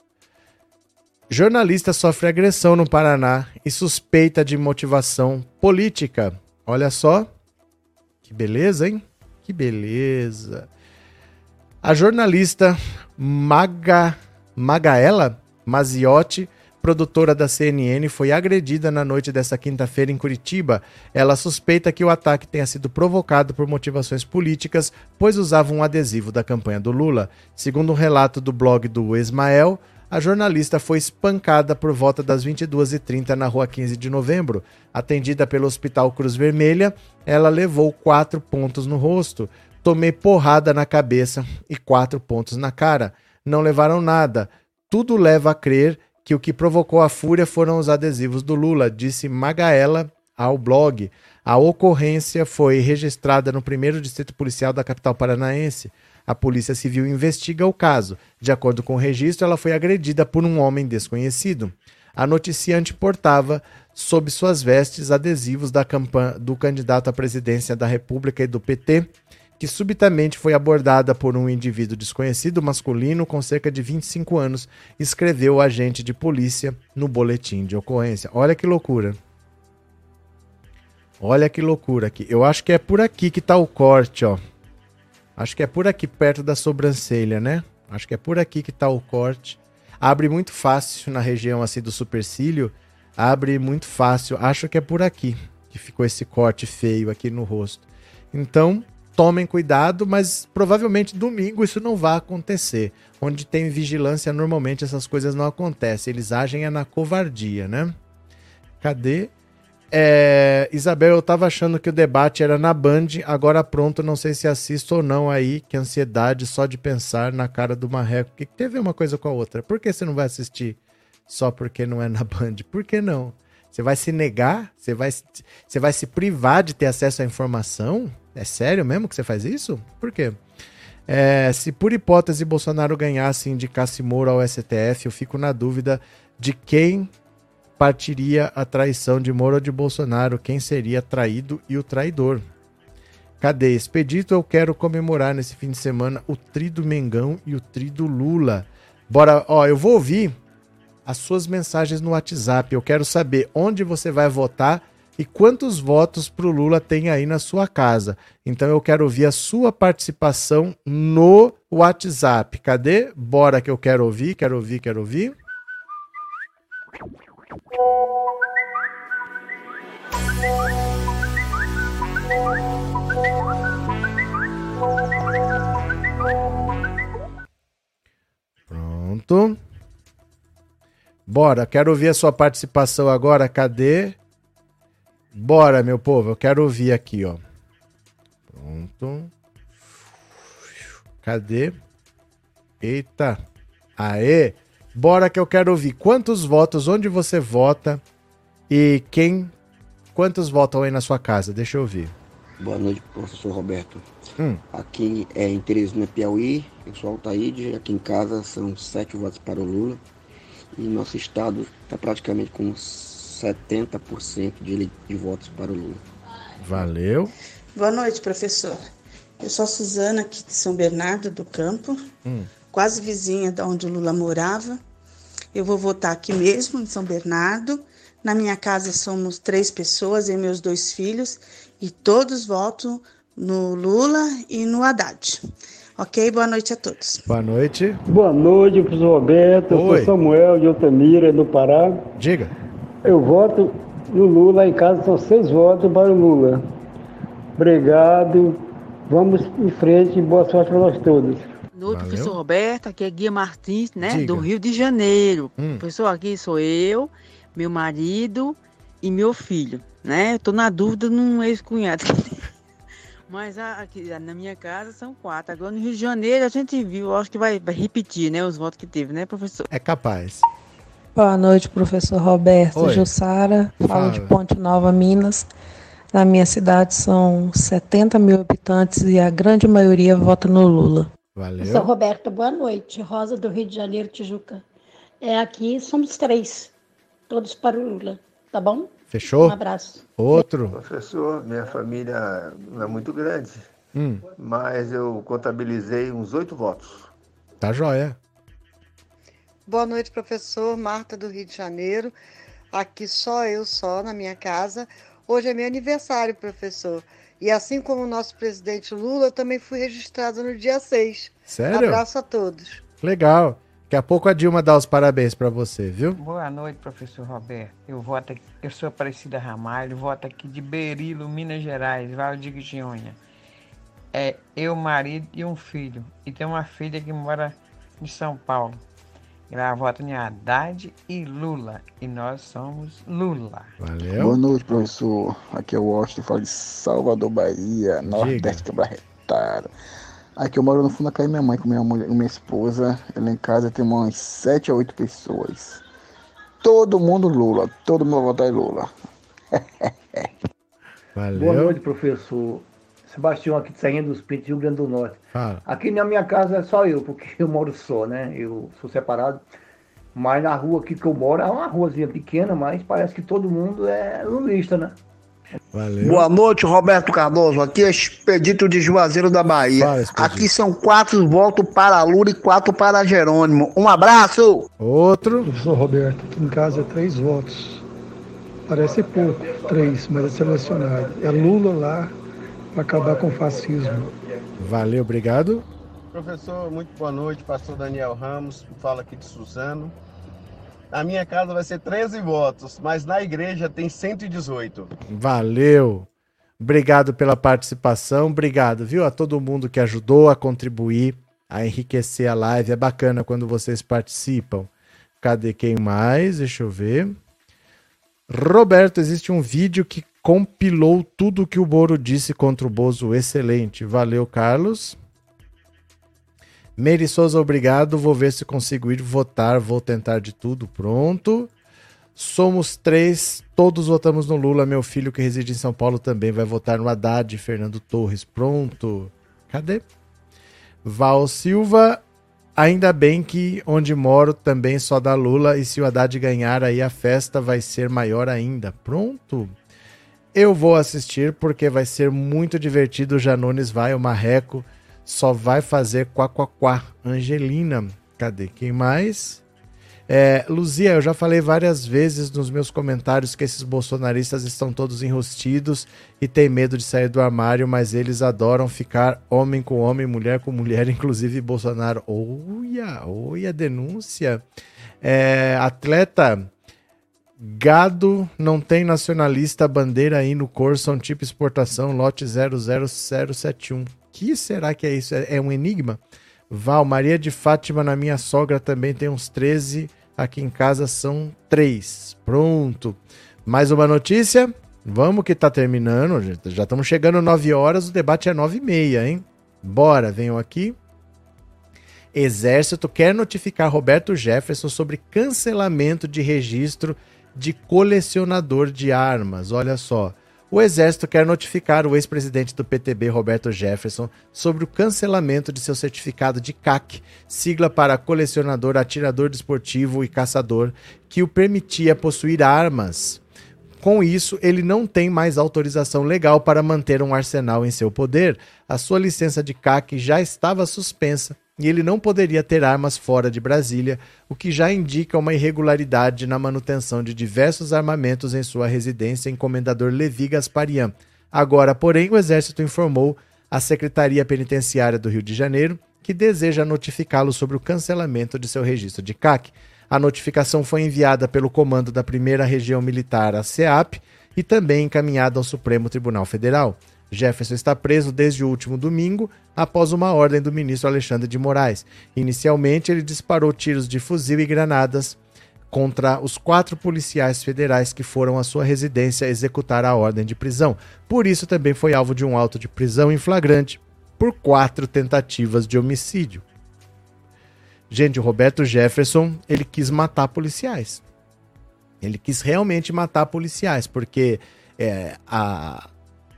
Jornalista sofre agressão no Paraná e suspeita de motivação política. Olha só. Que beleza, hein? Que beleza. A jornalista Maga, Magaela Maziotti produtora da CNN, foi agredida na noite desta quinta-feira em Curitiba. Ela suspeita que o ataque tenha sido provocado por motivações políticas, pois usava um adesivo da campanha do Lula. Segundo um relato do blog do Ismael, a jornalista foi espancada por volta das 22h30 na rua 15 de novembro. Atendida pelo Hospital Cruz Vermelha, ela levou quatro pontos no rosto. Tomei porrada na cabeça e quatro pontos na cara. Não levaram nada. Tudo leva a crer que o que provocou a fúria foram os adesivos do Lula, disse Magaela ao blog. A ocorrência foi registrada no primeiro distrito policial da capital paranaense. A Polícia Civil investiga o caso. De acordo com o registro, ela foi agredida por um homem desconhecido. A noticiante portava, sob suas vestes, adesivos da campanha do candidato à presidência da República e do PT, que subitamente foi abordada por um indivíduo desconhecido masculino com cerca de 25 anos, escreveu o agente de polícia no boletim de ocorrência. Olha que loucura. Olha que loucura aqui. Eu acho que é por aqui que tá o corte, ó. Acho que é por aqui perto da sobrancelha, né? Acho que é por aqui que tá o corte. Abre muito fácil na região assim do supercílio. Abre muito fácil. Acho que é por aqui que ficou esse corte feio aqui no rosto. Então, tomem cuidado, mas provavelmente domingo isso não vai acontecer. Onde tem vigilância, normalmente essas coisas não acontecem. Eles agem é na covardia, né? Cadê? É, Isabel, eu tava achando que o debate era na Band, agora pronto, não sei se assisto ou não aí, que ansiedade só de pensar na cara do Marreco. Que teve uma coisa com a outra. Por que você não vai assistir só porque não é na Band? Por que não? Você vai se negar? Você vai, você vai se privar de ter acesso à informação? É sério mesmo que você faz isso? Por quê? É, se por hipótese Bolsonaro ganhasse e indicasse Moro ao STF, eu fico na dúvida de quem partiria a traição de Moro ou de Bolsonaro, quem seria traído e o traidor. Cadê? Expedito, eu quero comemorar nesse fim de semana o tri do Mengão e o tri do Lula. Bora, ó, eu vou ouvir as suas mensagens no WhatsApp. Eu quero saber onde você vai votar e quantos votos para o Lula tem aí na sua casa. Então eu quero ouvir a sua participação no WhatsApp. Cadê? Bora que eu quero ouvir, quero ouvir, quero ouvir. Pronto. Bora, quero ouvir a sua participação agora. Cadê? Bora, meu povo, eu quero ouvir aqui, ó. Pronto. Cadê? Eita. Aê! Bora que eu quero ouvir. Quantos votos? Onde você vota? E quem? Quantos votam aí na sua casa? Deixa eu ouvir. Boa noite, professor Roberto. Hum. Aqui é em Teresina, Piauí. Eu sou Altaíde. Aqui em casa são sete votos para o Lula. E nosso estado está praticamente com 70% de, de votos para o Lula. Valeu. Boa noite, professor. Eu sou a Suzana, aqui de São Bernardo do Campo, hum. quase vizinha de onde o Lula morava. Eu vou votar aqui mesmo, em São Bernardo. Na minha casa somos três pessoas, e meus dois filhos, e todos votam no Lula e no Haddad. Ok? Boa noite a todos. Boa noite. Boa noite, professor Roberto. Eu Oi. sou Samuel de Altamira, no Pará. Diga. Eu voto no Lula, em casa são seis votos para o Lula. Obrigado Vamos em frente e boa sorte para nós todos. Noite, professor Roberto, aqui é Guia Martins, né, Diga. do Rio de Janeiro. Hum. Professor, aqui sou eu, meu marido e meu filho, né? Eu tô na dúvida num ex-cunhado. Mas a- aqui na minha casa são quatro. Agora no Rio de Janeiro a gente viu, acho que vai, vai repetir, né, os votos que teve, né, professor? É capaz. Boa noite, professor Roberto. Oi. Jussara, falo Fala. de Ponte Nova, Minas. Na minha cidade são 70 mil habitantes e a grande maioria vota no Lula. Sou Roberto, boa noite. Rosa do Rio de Janeiro, Tijuca. É aqui, somos três. Todos para o Lula, tá bom? Fechou? Um abraço. Outro. Professor, minha família não é muito grande, Hum, mas eu contabilizei uns oito votos. tá joia. Boa noite, professor. Marta do Rio de Janeiro. Aqui só eu só na minha casa. Hoje é meu aniversário, professor. E assim como o nosso presidente Lula, eu também fui registrada no dia 6. Sério? Abraço a todos. Legal. Daqui a pouco a Dilma dá os parabéns pra você, viu? Boa noite, professor Roberto. Eu voto aqui, eu sou Aparecida Ramalho, voto aqui de Berilo, Minas Gerais, Valdir de Unha. É eu, marido e um filho. E tem uma filha que mora em São Paulo. Ela vota em Haddad e Lula. E nós somos Lula. Valeu. Boa noite, professor. Aqui é o Washington, falo de Salvador, Bahia, Nordeste Quebra-Retado. Aqui eu moro no fundo da casa da minha mãe com minha, mulher, minha esposa. Ela em casa tem umas 7 a 8 pessoas. Todo mundo Lula, todo mundo vai votar em Lula. Valeu. Boa noite, professor. Sebastião aqui de Serrinha dos Pintos, Rio Grande do Norte. Fala. Aqui na minha casa é só eu, porque eu moro só, né? Eu sou separado. Mas na rua aqui que eu moro é uma ruazinha pequena, mas parece que todo mundo é lulista, né? Valeu. Boa noite, Roberto Cardoso. Aqui é Expedito de Juazeiro da Bahia. Aqui são quatro votos para Lula e quatro para Jerônimo. Um abraço! Outro. Professor Roberto, aqui em casa é três votos. Parece pouco, três, mas é selecionado. É Lula lá para acabar com o fascismo. Valeu, obrigado. Professor, muito boa noite. Pastor Daniel Ramos, fala aqui de Suzano. Na minha casa vai ser 13 votos, mas na igreja tem 118. Valeu. Obrigado pela participação. Obrigado, viu, a todo mundo que ajudou a contribuir, a enriquecer a live. É bacana quando vocês participam. Cadê quem mais? Deixa eu ver. Roberto, existe um vídeo que compilou tudo o que o Moro disse contra o Bozo. Excelente. Valeu, Carlos. Meire Souza, obrigado. Vou ver se consigo ir votar. Vou tentar de tudo. Pronto. Somos três, todos votamos no Lula. Meu filho, que reside em São Paulo, também vai votar no Haddad. Fernando Torres, pronto. Cadê? Val Silva, ainda bem que onde moro também só dá Lula. E se o Haddad ganhar, aí a festa vai ser maior ainda. Pronto. Eu vou assistir porque vai ser muito divertido. O Janones vai, o Marreco só vai fazer quá quá quá. Angelina, cadê? Quem mais? É, Luzia, eu já falei várias vezes nos meus comentários que esses bolsonaristas estão todos enrostidos e têm medo de sair do armário, mas eles adoram ficar homem com homem, mulher com mulher, inclusive Bolsonaro. Olha, olha denúncia. É, atleta, gado não tem nacionalista, bandeira aí no Corson, tipo exportação, lote 00071. Que será que é isso? É, é um enigma? Val, Maria de Fátima, na minha sogra também tem uns 13. Aqui em casa são 3. Pronto. Mais uma notícia? Vamos que tá terminando. Já estamos chegando 9 horas. O debate é 9 e meia, hein? Bora, venham aqui. Exército quer notificar Roberto Jefferson sobre cancelamento de registro de colecionador de armas. Olha só. O Exército quer notificar o ex-presidente do PTB, Roberto Jefferson, sobre o cancelamento de seu certificado de CAC, sigla para colecionador, atirador desportivo e caçador, que o permitia possuir armas. Com isso, ele não tem mais autorização legal para manter um arsenal em seu poder. A sua licença de CAC já estava suspensa e ele não poderia ter armas fora de Brasília, o que já indica uma irregularidade na manutenção de diversos armamentos em sua residência em Comendador Levi Gasparian. Agora, porém, o Exército informou à Secretaria Penitenciária do Rio de Janeiro que deseja notificá-lo sobre o cancelamento de seu registro de CAC. A notificação foi enviada pelo comando da primeira região militar, a CEAP, e também encaminhada ao Supremo Tribunal Federal. Jefferson está preso desde o último domingo, após uma ordem do ministro Alexandre de Moraes. Inicialmente, ele disparou tiros de fuzil e granadas contra os quatro policiais federais que foram à sua residência executar a ordem de prisão. Por isso, também foi alvo de um auto de prisão em flagrante por quatro tentativas de homicídio. Gente, o Roberto Jefferson, ele quis matar policiais. Ele quis realmente matar policiais, porque é, a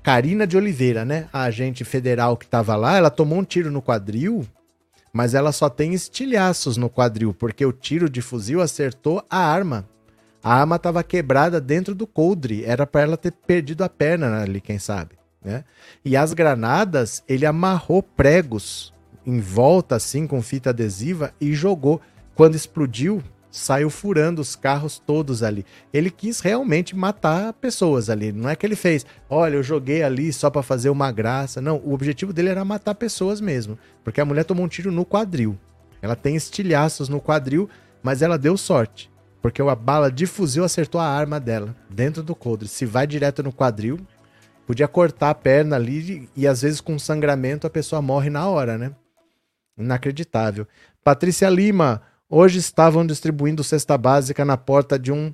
Karina de Oliveira, né, a agente federal que estava lá, ela tomou um tiro no quadril, mas ela só tem estilhaços no quadril, porque o tiro de fuzil acertou a arma. A arma estava quebrada dentro do coldre, era para ela ter perdido a perna ali, quem sabe, né? E as granadas, ele amarrou pregos em volta assim com fita adesiva e jogou. Quando explodiu, saiu furando os carros todos ali. Ele quis realmente matar pessoas ali. Não é que ele fez, olha, eu joguei ali só para fazer uma graça. Não, o objetivo dele era matar pessoas mesmo. Porque a mulher tomou um tiro no quadril. Ela tem estilhaços no quadril, mas ela deu sorte. Porque a bala de fuzil acertou a arma dela dentro do coldre. Se vai direto no quadril, podia cortar a perna ali e às vezes com sangramento a pessoa morre na hora, né? Inacreditável. Patrícia Lima, hoje estavam distribuindo cesta básica na porta de um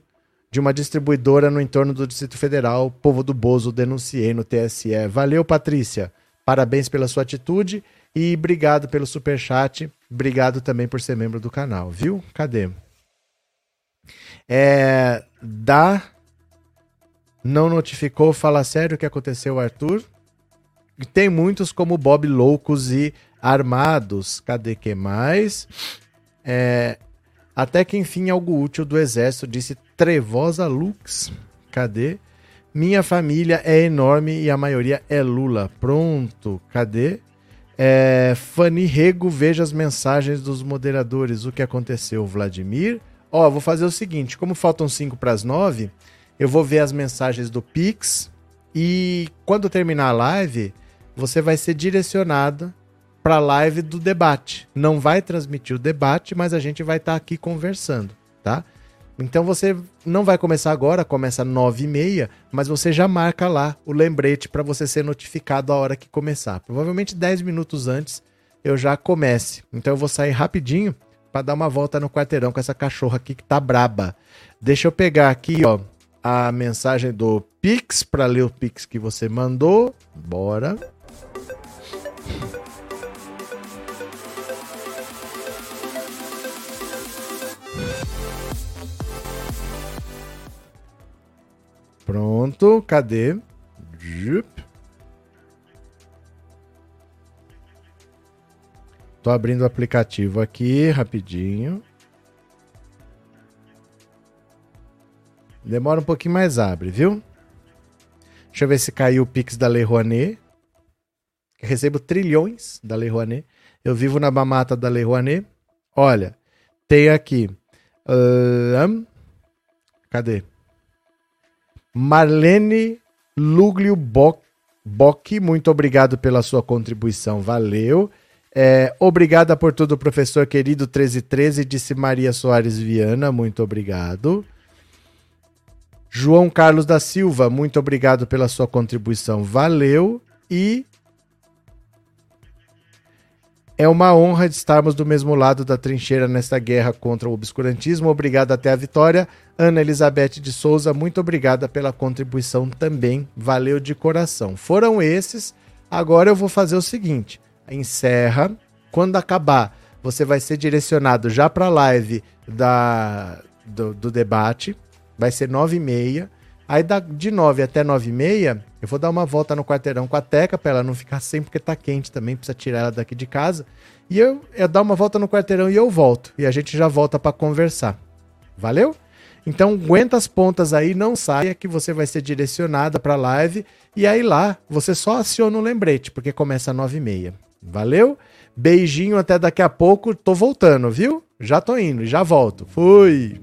de uma distribuidora no entorno do Distrito Federal. Povo do Bozo, denunciei no TSE. Valeu, Patrícia. Parabéns pela sua atitude e obrigado pelo super chat. Obrigado também por ser membro do canal, viu? Cadê? É, da não notificou, fala sério o que aconteceu, Arthur. Tem muitos como Bob Loucos e Armados. Cadê que mais? É, até que enfim algo útil do exército, disse Trevosa Lux. Cadê? Minha família é enorme e a maioria é Lula. Pronto, cadê? É, Fanny Rego, veja as mensagens dos moderadores. O que aconteceu, Vladimir? Ó, vou fazer o seguinte: como faltam 5 para as 9, eu vou ver as mensagens do Pix. E quando terminar a live, você vai ser direcionado para a live do debate. Não vai transmitir o debate, mas a gente vai estar tá aqui conversando, tá? Então você não vai começar agora, começa às 9h30, mas você já marca lá o lembrete para você ser notificado a hora que começar. Provavelmente 10 minutos antes eu já comece. Então eu vou sair rapidinho para dar uma volta no quarteirão com essa cachorra aqui que tá braba. Deixa eu pegar aqui, ó, a mensagem do Pix para ler o Pix que você mandou. Bora. Pronto, cadê? Jup. Tô abrindo o aplicativo aqui rapidinho. Demora um pouquinho mais abre, viu? Deixa eu ver se caiu o Pix da Lei Rouanet. Recebo trilhões da Lei Rouanet. Eu vivo na mamata da Lei Rouanet. Olha, tem aqui. Uh, cadê? Marlene Luglio Bock, muito obrigado pela sua contribuição, valeu. É, obrigada por tudo, professor querido 1313, disse Maria Soares Viana, muito obrigado. João Carlos da Silva, muito obrigado pela sua contribuição, valeu. E é uma honra estarmos do mesmo lado da trincheira nesta guerra contra o obscurantismo. Obrigado até a vitória. Ana Elizabeth de Souza, muito obrigada pela contribuição também. Valeu de coração. Foram esses. Agora eu vou fazer o seguinte: encerra. Quando acabar, você vai ser direcionado já para a live da, do, do debate. Vai ser nove e meia. Aí da, de 9 até 9 e meia, eu vou dar uma volta no quarteirão com a Teca para ela não ficar sem, porque tá quente também, precisa tirar ela daqui de casa. E eu, eu dar uma volta no quarteirão e eu volto. E a gente já volta para conversar. Valeu? Então aguenta as pontas aí, não saia que você vai ser direcionada para live. E aí lá, você só aciona o lembrete, porque começa às 9 e meia. Valeu? Beijinho até daqui a pouco. Tô voltando, viu? Já tô indo, já volto. Fui!